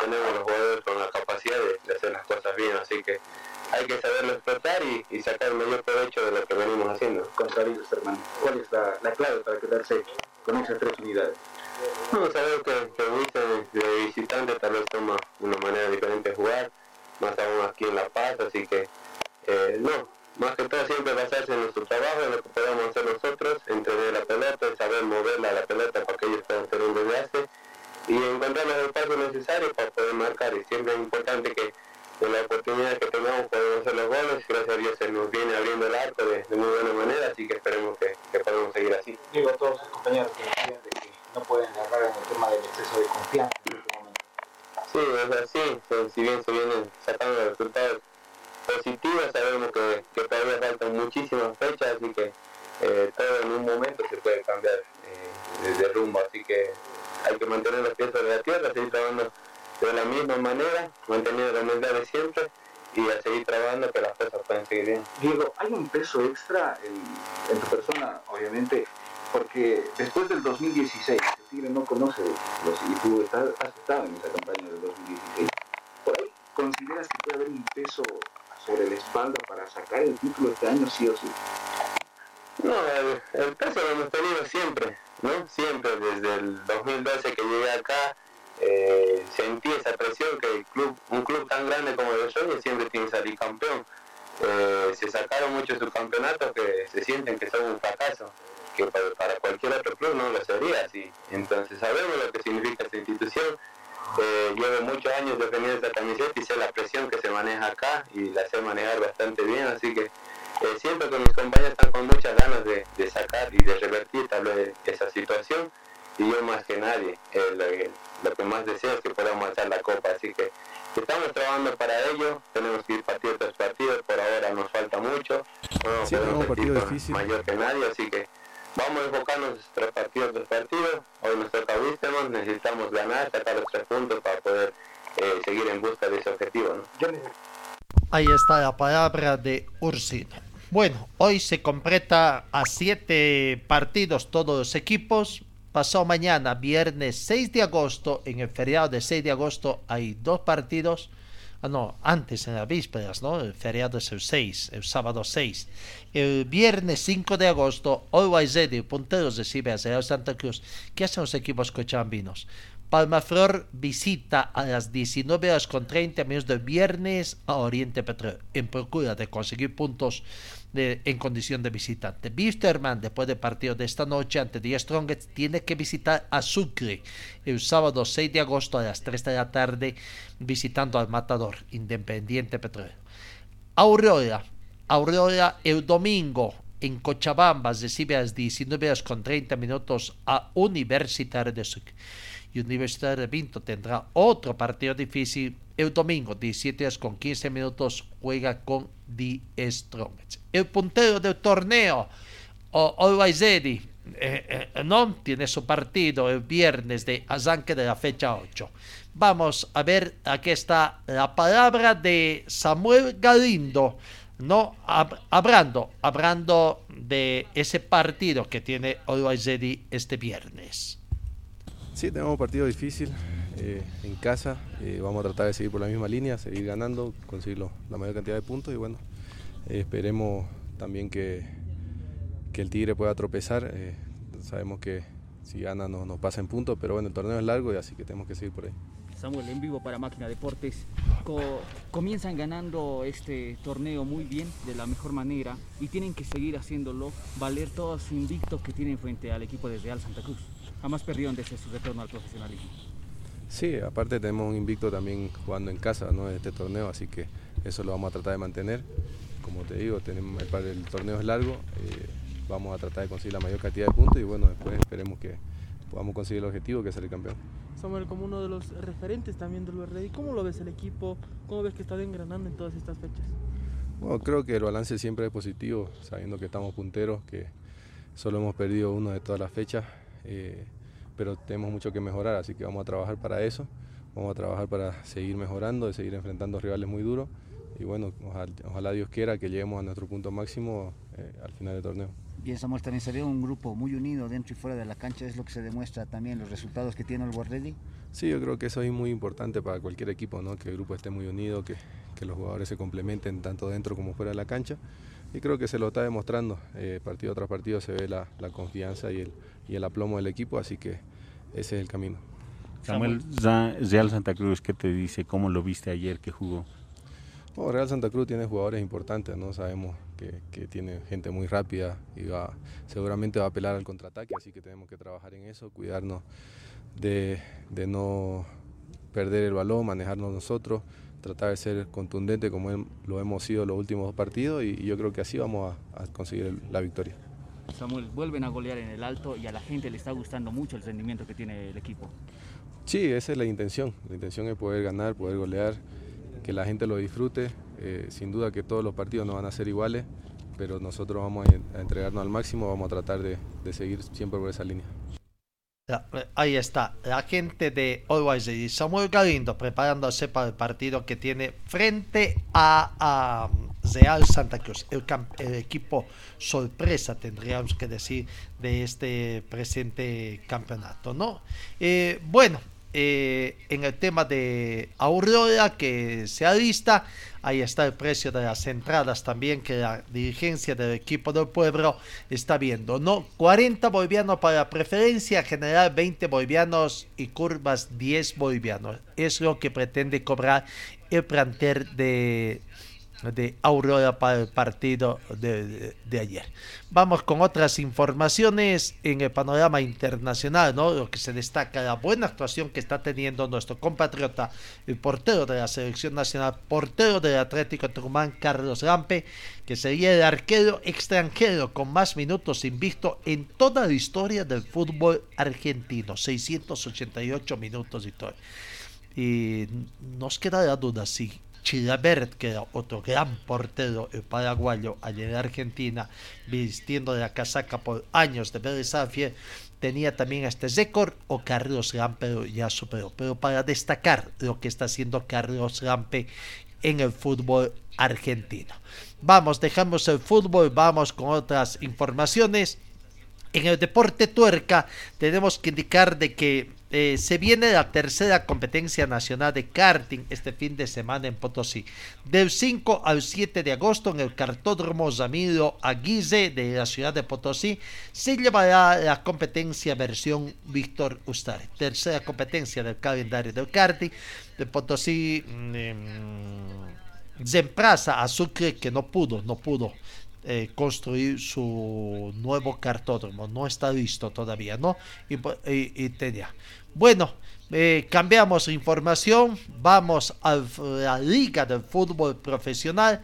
tenemos los jugadores con la capacidad de hacer las cosas bien, así que hay que saberlo explotar y, y sacar el mayor provecho de lo que venimos haciendo. Contrarios, hermano. ¿Cuál es la, la clave para quedarse con esas tres unidades? No, sabemos que, que de visitante tal vez toma una manera diferente de jugar, más aún aquí en La Paz, así que eh, no, más que todo siempre basarse en nuestro trabajo, en lo que podamos hacer nosotros, entrenar la pelota, saber moverla a la pelota para que ellos puedan tener un desgaste y encontrar los espacios necesarios para poder marcar. Y siempre es importante que en la oportunidad que tengamos podemos hacer los goles, gracias a Dios se nos viene abriendo el arco de, de muy buena manera, así que esperemos que, que podamos seguir así. Digo a todos sus compañeros que decían de que no pueden errar en el tema del exceso de confianza en este momento. Sí, es así. Se- Si bien se vienen sacando resultados positivos, sabemos que, que todavía faltan muchísimas fechas, así que eh, todo en un momento se puede cambiar eh, de, de rumbo. Así que hay que mantener los pies sobre la tierra, seguir trabajando de la misma manera, manteniendo la humildad de siempre y a seguir trabajando que las cosas pueden seguir bien. Diego, ¿hay un peso extra en, en tu persona, obviamente? Porque después del 2016, el Tigre no conoce los, y tú estás, has estado en esa campaña del 2016. ¿Por ahí consideras que puede haber un peso sobre la espalda para sacar el título este año, sí o sí? No, el, el peso lo hemos tenido siempre, ¿no? Siempre, desde el 2012 que llegué acá, eh, sentí grande como el Sueño siempre tiene que salir campeón. Eh, se sacaron muchos subcampeonatos que se sienten que son un fracaso, que para, cualquier otro club no lo sería así. Entonces sabemos lo que significa esta institución. Eh, llevo muchos años defendiendo esta camiseta y sé la presión que se maneja acá y la sé manejar bastante bien, así que eh, siento que mis compañeros están con muchas ganas de, sacar y de revertir tal vez esa situación y yo más que nadie, eh, lo que más deseo es que podamos alzar la copa, así que estamos trabajando para ello, tenemos que ir partido tras partido, por ahora nos falta mucho, no Sí, un partido difícil. mayor que nadie, así que vamos a enfocarnos tras partido tras partido, hoy nos toca Wisterman, necesitamos ganar, sacar los tres puntos para poder eh, seguir en busca de ese objetivo. ¿no? Ahí está la palabra de Ursino. Bueno, hoy se completa a siete partidos todos los equipos. Pasado mañana, viernes 6 de agosto, en el feriado de 6 de agosto hay dos partidos. Ah, no, antes en las vísperas, ¿no? El feriado es el 6, el sábado 6. El viernes 5 de agosto, Always Ready, Punteros recibe a Real Santa Cruz. ¿Qué hacen los equipos cochabambinos? Palmaflor visita a las 19 horas con 30 minutos del viernes a Oriente Petróleo en procura de conseguir puntos en condición de visitante. Wisterman, después del partido de esta noche ante The Strongest, tiene que visitar a Sucre el sábado 6 de agosto a las 3 de la tarde visitando al Matador Independiente Petróleo. Aurora, Aurora el domingo en Cochabamba recibe a las 19 horas con 30 minutos a Universitario de Sucre. Universitario de Vinto tendrá otro partido difícil el domingo, 17 horas con 15 minutos, juega con The Strongest. El puntero del torneo, Always Ready, eh, eh, no tiene su partido el viernes de arranque de la fecha 8. Vamos a ver, aquí está la palabra de Samuel Galindo, no hab- hablando, hablando de ese partido que tiene Always este viernes. Sí, tenemos un partido difícil eh, en casa. eh, vamos a tratar de seguir por la misma línea, seguir ganando, conseguir la mayor cantidad de puntos y bueno, eh, esperemos también que, que el Tigre pueda tropezar. sabemos que si gana no nos pasa en puntos, pero bueno, el torneo es largo y así que tenemos que seguir por ahí. Samuel, en vivo para Máquina Deportes. Co- comienzan ganando este torneo muy bien, de la mejor manera, y tienen que seguir haciéndolo valer todo su invicto que tienen frente al equipo de Real Santa Cruz. Jamás perdieron desde su retorno al profesionalismo. Sí, aparte tenemos un invicto también jugando en casa ¿no? en este torneo, así que eso lo vamos a tratar de mantener. Como te digo, tenemos, el, el torneo es largo, eh, vamos a tratar de conseguir la mayor cantidad de puntos y bueno, después esperemos que podamos conseguir el objetivo que es ser el campeón. Samuel, como uno de los referentes también del Ready, ¿cómo lo ves el equipo? ¿Cómo ves que está engranando en todas estas fechas? Bueno, creo que el balance siempre es positivo, sabiendo que estamos punteros, que solo hemos perdido uno de todas las fechas, eh, pero tenemos mucho que mejorar, así que vamos a trabajar para eso, vamos a trabajar para seguir mejorando, de seguir enfrentando rivales muy duros y bueno, ojalá, ojalá Dios quiera que lleguemos a nuestro punto máximo eh, al final del torneo. Bien, Samuel, también se ve un grupo muy unido dentro y fuera de la cancha, es lo que se demuestra también los resultados que tiene el Borrelli. Sí, yo creo que eso es muy importante para cualquier equipo, ¿no? que el grupo esté muy unido, que, que los jugadores se complementen tanto dentro como fuera de la cancha. Y creo que se lo está demostrando, eh, partido tras partido se ve la, la confianza y el, y el aplomo del equipo, así que ese es el camino. Samuel, Real Santa Cruz, ¿qué te dice? ¿Cómo lo viste ayer que jugó? Bueno, Real Santa Cruz tiene jugadores importantes, ¿no? Sabemos que, que tiene gente muy rápida y va, seguramente va a apelar al contraataque, así que tenemos que trabajar en eso, cuidarnos de, de no perder el balón, manejarnos nosotros, tratar de ser contundente como lo hemos sido los últimos dos partidos y, y yo creo que así vamos a, a conseguir la victoria. Samuel, vuelven a golear en el alto y a la gente le está gustando mucho el rendimiento que tiene el equipo. Sí, esa es la intención. La intención es poder ganar, poder golear, que la gente lo disfrute. Eh, sin duda que todos los partidos no van a ser iguales, pero nosotros vamos a en- a entregarnos al máximo, vamos a tratar de, de seguir siempre por esa línea. Ahí está, la gente de Always Ready, Samuel Galindo preparándose para el partido que tiene frente a, a Real Santa Cruz, el, equipo sorpresa, tendríamos que decir, de este presente campeonato, ¿no? Eh, bueno, eh, en el tema de Aurora que se alista, ahí está el precio de las entradas también que la dirigencia del equipo del pueblo está viendo, ¿no? 40 bolivianos para preferencia general, 20 bolivianos y curvas 10 bolivianos. Es lo que pretende cobrar el planter de de Aurora para el partido de, de- ayer. Vamos con otras informaciones en el panorama internacional, ¿no? Lo que se destaca, la buena actuación que está teniendo nuestro compatriota, el portero de la selección nacional, portero del Atlético Tucumán, Carlos Lampe, que sería el arquero extranjero con más minutos invicto en toda la historia del fútbol argentino, 688 minutos y todo. Y nos queda la duda si Chilabert, que era otro gran portero el paraguayo allá en Argentina, vistiendo la casaca por años de Sarsfield, tenía también este récord o Carlos Lampe ya superó. Pero para destacar lo que está haciendo Carlos Lampe en el fútbol argentino. Vamos, dejamos el fútbol, vamos con otras informaciones. En el deporte tuerca tenemos que indicar de que eh, se viene la tercera competencia nacional de karting este fin de semana en Potosí. Del 5 al 7 de agosto en el cartódromo Ramiro Aguirre de la ciudad de Potosí se llevará la competencia versión Víctor Ustare. Tercera competencia del calendario del karting de Potosí. mm, reemplaza a que no pudo, no pudo eh, construir su nuevo cartódromo. No está listo todavía, ¿no? Y- y tenía. Bueno, eh, cambiamos información. Vamos a la Liga del Fútbol Profesional.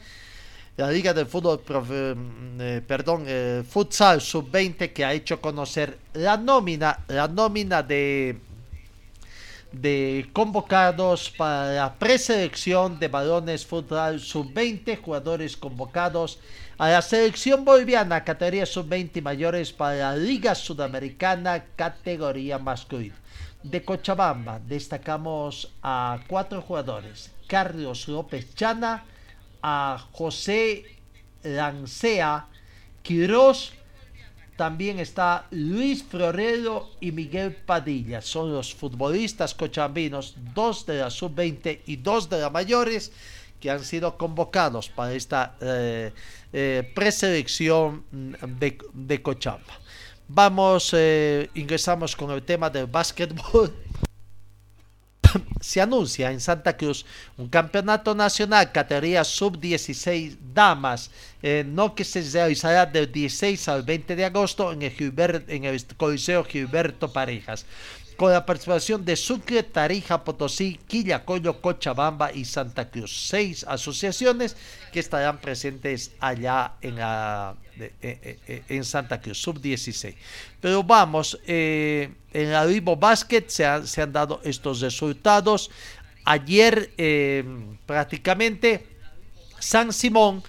La Liga del Fútbol, profe- mm, eh, perdón, eh, Futsal Sub-20 que ha hecho conocer la nómina, la nómina de de convocados para la preselección de balones futsal sub-20, jugadores convocados a la selección boliviana categoría sub-20 y mayores para la Liga Sudamericana categoría masculina. De Cochabamba destacamos a cuatro jugadores, Carlos López Chana, a José Lancea, Quiroz, también está Luis Florero y Miguel Padilla. Son los futbolistas cochabambinos, dos de la sub-20 y dos de la mayores, que han sido convocados para esta eh, eh, preselección de, de Cochabamba. Vamos, eh, ingresamos con el tema del básquetbol. se anuncia en Santa Cruz un campeonato nacional categoría sub-16 damas, eh, no que se realizará del 16 al 20 de agosto en el, Gilber- en el Coliseo Gilberto Parejas, con la participación de Sucre, Tarija, Potosí, Quillacollo, Cochabamba y Santa Cruz. Seis asociaciones que estarán presentes allá en, la, de- eh, eh, en Santa Cruz, sub-16. Pero vamos, eh, en la Vivo Basket se han, se han dado estos resultados. Ayer eh, prácticamente San Simón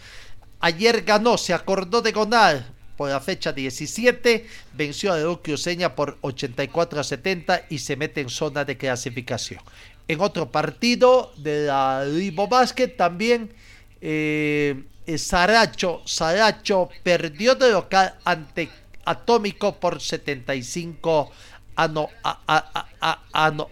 ayer ganó, se acordó de ganar por la fecha 17, venció a León Cruceña por 84 a 70 y se mete en zona de clasificación. En otro partido de la Libo Basket también eh, Saracho, Saracho perdió de local ante Atómico por 75 a, no, a, a,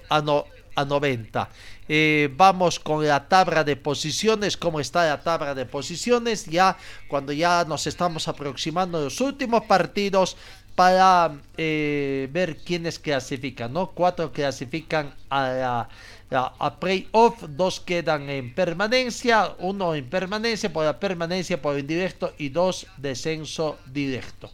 a 90. Eh, vamos con la tabla de posiciones. ¿Cómo está la tabla de posiciones? Ya cuando ya nos estamos aproximando a los últimos partidos para eh, ver quiénes clasifican, ¿no? Cuatro clasifican a la a playoff, dos quedan en permanencia, uno en permanencia por la permanencia por indirecto y dos descenso directo.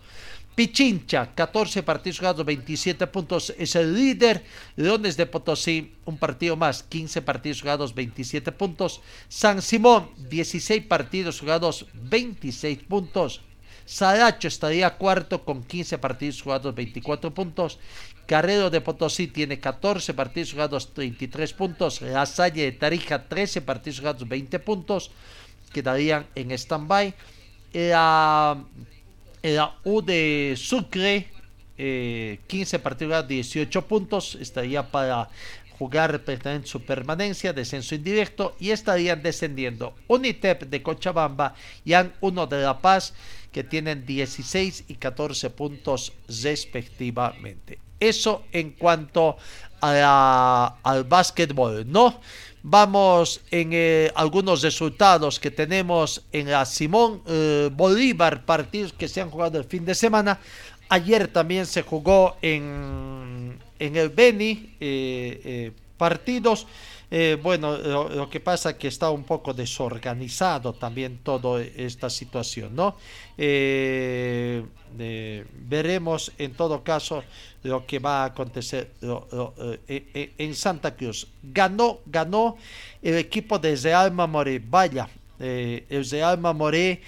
Pichincha, 14 partidos jugados, 27 puntos, es el líder. Leones de Potosí, un partido más, 15 partidos jugados, 27 puntos. San Simón, 16 partidos jugados, 26 puntos. Saracho estaría cuarto con 15 partidos jugados, 24 puntos. Carrero de Potosí tiene 14 partidos jugados, 33 puntos. La Salle de Tarija, 13 partidos jugados, 20 puntos. Quedarían en stand-by. La, la U de Sucre, eh, 15 partidos jugados, 18 puntos. Estaría para jugar en su permanencia, descenso indirecto. Y estarían descendiendo Unitep de Cochabamba y AN 1 de La Paz que tienen 16 y 14 puntos respectivamente. Eso en cuanto a al básquetbol, ¿no? Vamos en eh, algunos resultados que tenemos en la Simón eh, Bolívar, partidos que se han jugado el fin de semana. Ayer también se jugó en, en el Beni eh, partidos. Eh, bueno, lo, que pasa es que está un poco desorganizado también toda esta situación, ¿no? Eh, eh, veremos en todo caso lo que va a acontecer en Santa Cruz. Ganó, ganó el equipo de Real Mamoré. Vaya, el Real Mamoré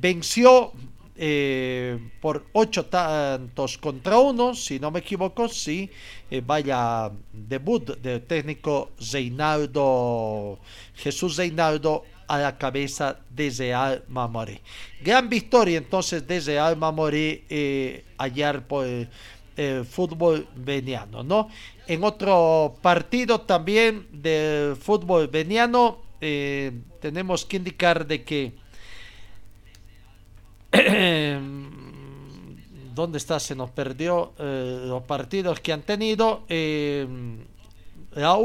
venció eh, por ocho tantos contra uno, si no me equivoco, sí, eh, vaya debut del técnico Reinaldo, Jesús Reinaldo a la cabeza de Real Mamoré. Gran victoria entonces de Real Mamoré eh, ayer por el, el, fútbol veniano, ¿no? En otro partido también del fútbol veniano eh, tenemos que indicar de que ¿Dónde está? Se nos perdió eh, los partidos que han tenido. Eh,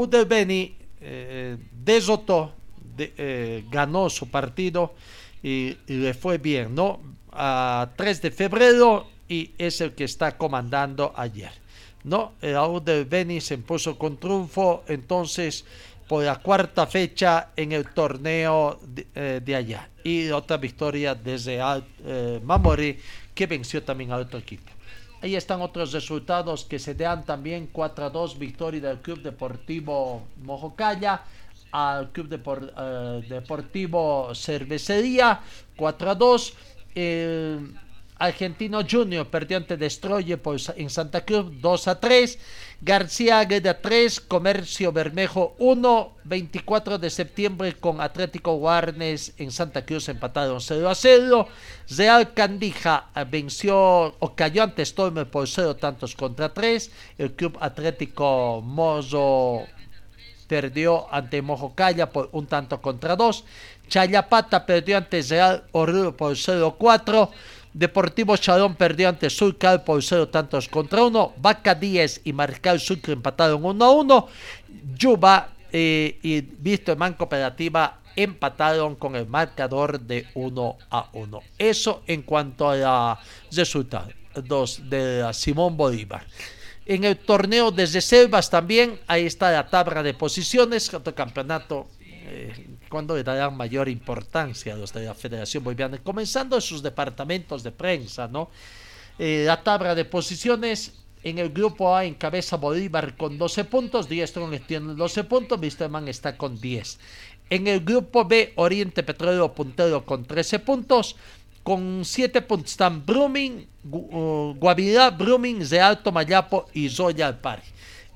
del Beni eh, desotó, de, eh, ganó su partido y, le fue bien, ¿no? A 3 de febrero y es el que está comandando ayer, ¿no? U del Beni se impuso con triunfo, entonces por la cuarta fecha en el torneo de, eh, de allá. Y otra victoria desde Al, eh, Mamori, que venció también a otro equipo. Ahí están otros resultados que se dan también 4 a 2 victoria del Club Deportivo Mojocaya al Club Depor, eh, Deportivo Cervecería 4 a 2. El Argentino Junior perdió ante Destroyer en Santa Cruz 2 a 3. García Agueda 3, Comercio Bermejo 1, 24 de septiembre con Atlético Guarnes en Santa Cruz empataron 0 a 0. Real Candija venció o cayó ante Stormer por 0 tantos contra 3. El Club Atlético Mozo perdió ante Mojocaya por un tanto contra 2. Chayapata perdió ante Real Oruro por 0-4. Deportivo Chalón perdió ante Surcal por 0 tantos contra 1. Vaca 10 y Marcal Sucre empataron 1 a 1. Yuba eh, y Visto Man Cooperativa empataron con el marcador de 1 a 1. Eso en cuanto a la resultados de Simón Bolívar. En el torneo de reservas también, ahí está la tabla de posiciones, otro campeonato eh, cuando le darán mayor importancia a los de la Federación Boliviana, comenzando en sus departamentos de prensa, ¿no? Eh, la tabla de posiciones en el grupo A encabeza Bolívar con 12 puntos, Díaz Strong tiene 12 puntos, Wisterman está con 10. En el grupo B, Oriente Petróleo puntero con 13 puntos, con 7 puntos están Brumming, uh, Guavirá, Brumming, Realto Mayapo y Royal Party.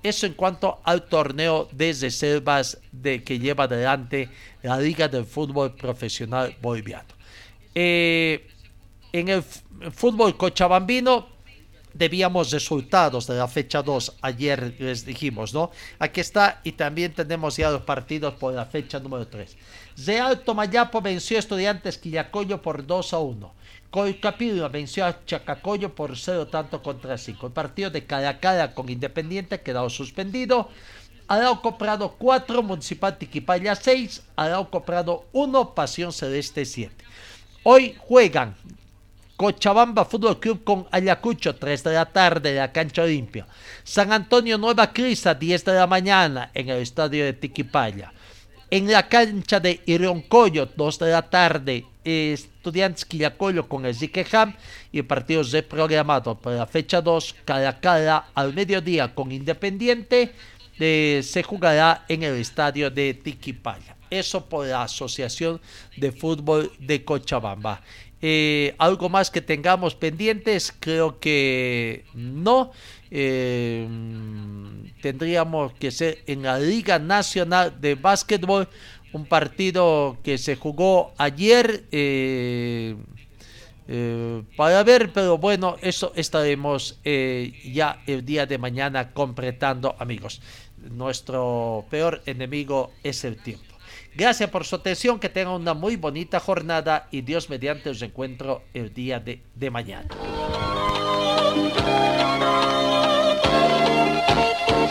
Eso en cuanto al torneo de reservas de que lleva adelante la Liga del Fútbol Profesional Boliviano. Eh, en el fútbol cochabambino debíamos resultados de la fecha 2. Ayer les dijimos, ¿no? Aquí está y también tenemos ya los partidos por la fecha número 3. Real Tomayapo venció a Estudiantes Quillacoyo por 2 a 1. Colcapirra venció a Chacacoyo por 0 tanto contra 5. El partido de cara a cara con Independiente ha quedado suspendido. Arauco Prado 4, Municipal Tiquipaya 6, Arauco Prado 1, Pasión Celeste 7. Hoy juegan Cochabamba Fútbol Club con Ayacucho, 3 de la tarde en la cancha Olimpia. San Antonio Nueva Crisa, 10 de la mañana en el estadio de Tiquipaya. En la cancha de Ironcoyo, 2 de la tarde, eh, Estudiantes Quillacoyo con el Ziquejam y el partido reprogramado para la fecha 2, cara a cara al mediodía con Independiente, eh, se jugará en el estadio de Tiquipaya. Eso por la Asociación de Fútbol de Cochabamba. Eh, algo más que tengamos pendientes, creo que no. Eh, tendríamos que ser en la Liga Nacional de Básquetbol, un partido que se jugó ayer. eh, eh, para ver, pero bueno, eso estaremos eh, ya el día de mañana completando, amigos. Nuestro peor enemigo es el tiempo. Gracias por su atención, que tengan una muy bonita jornada y Dios mediante os encuentro el día de, de mañana.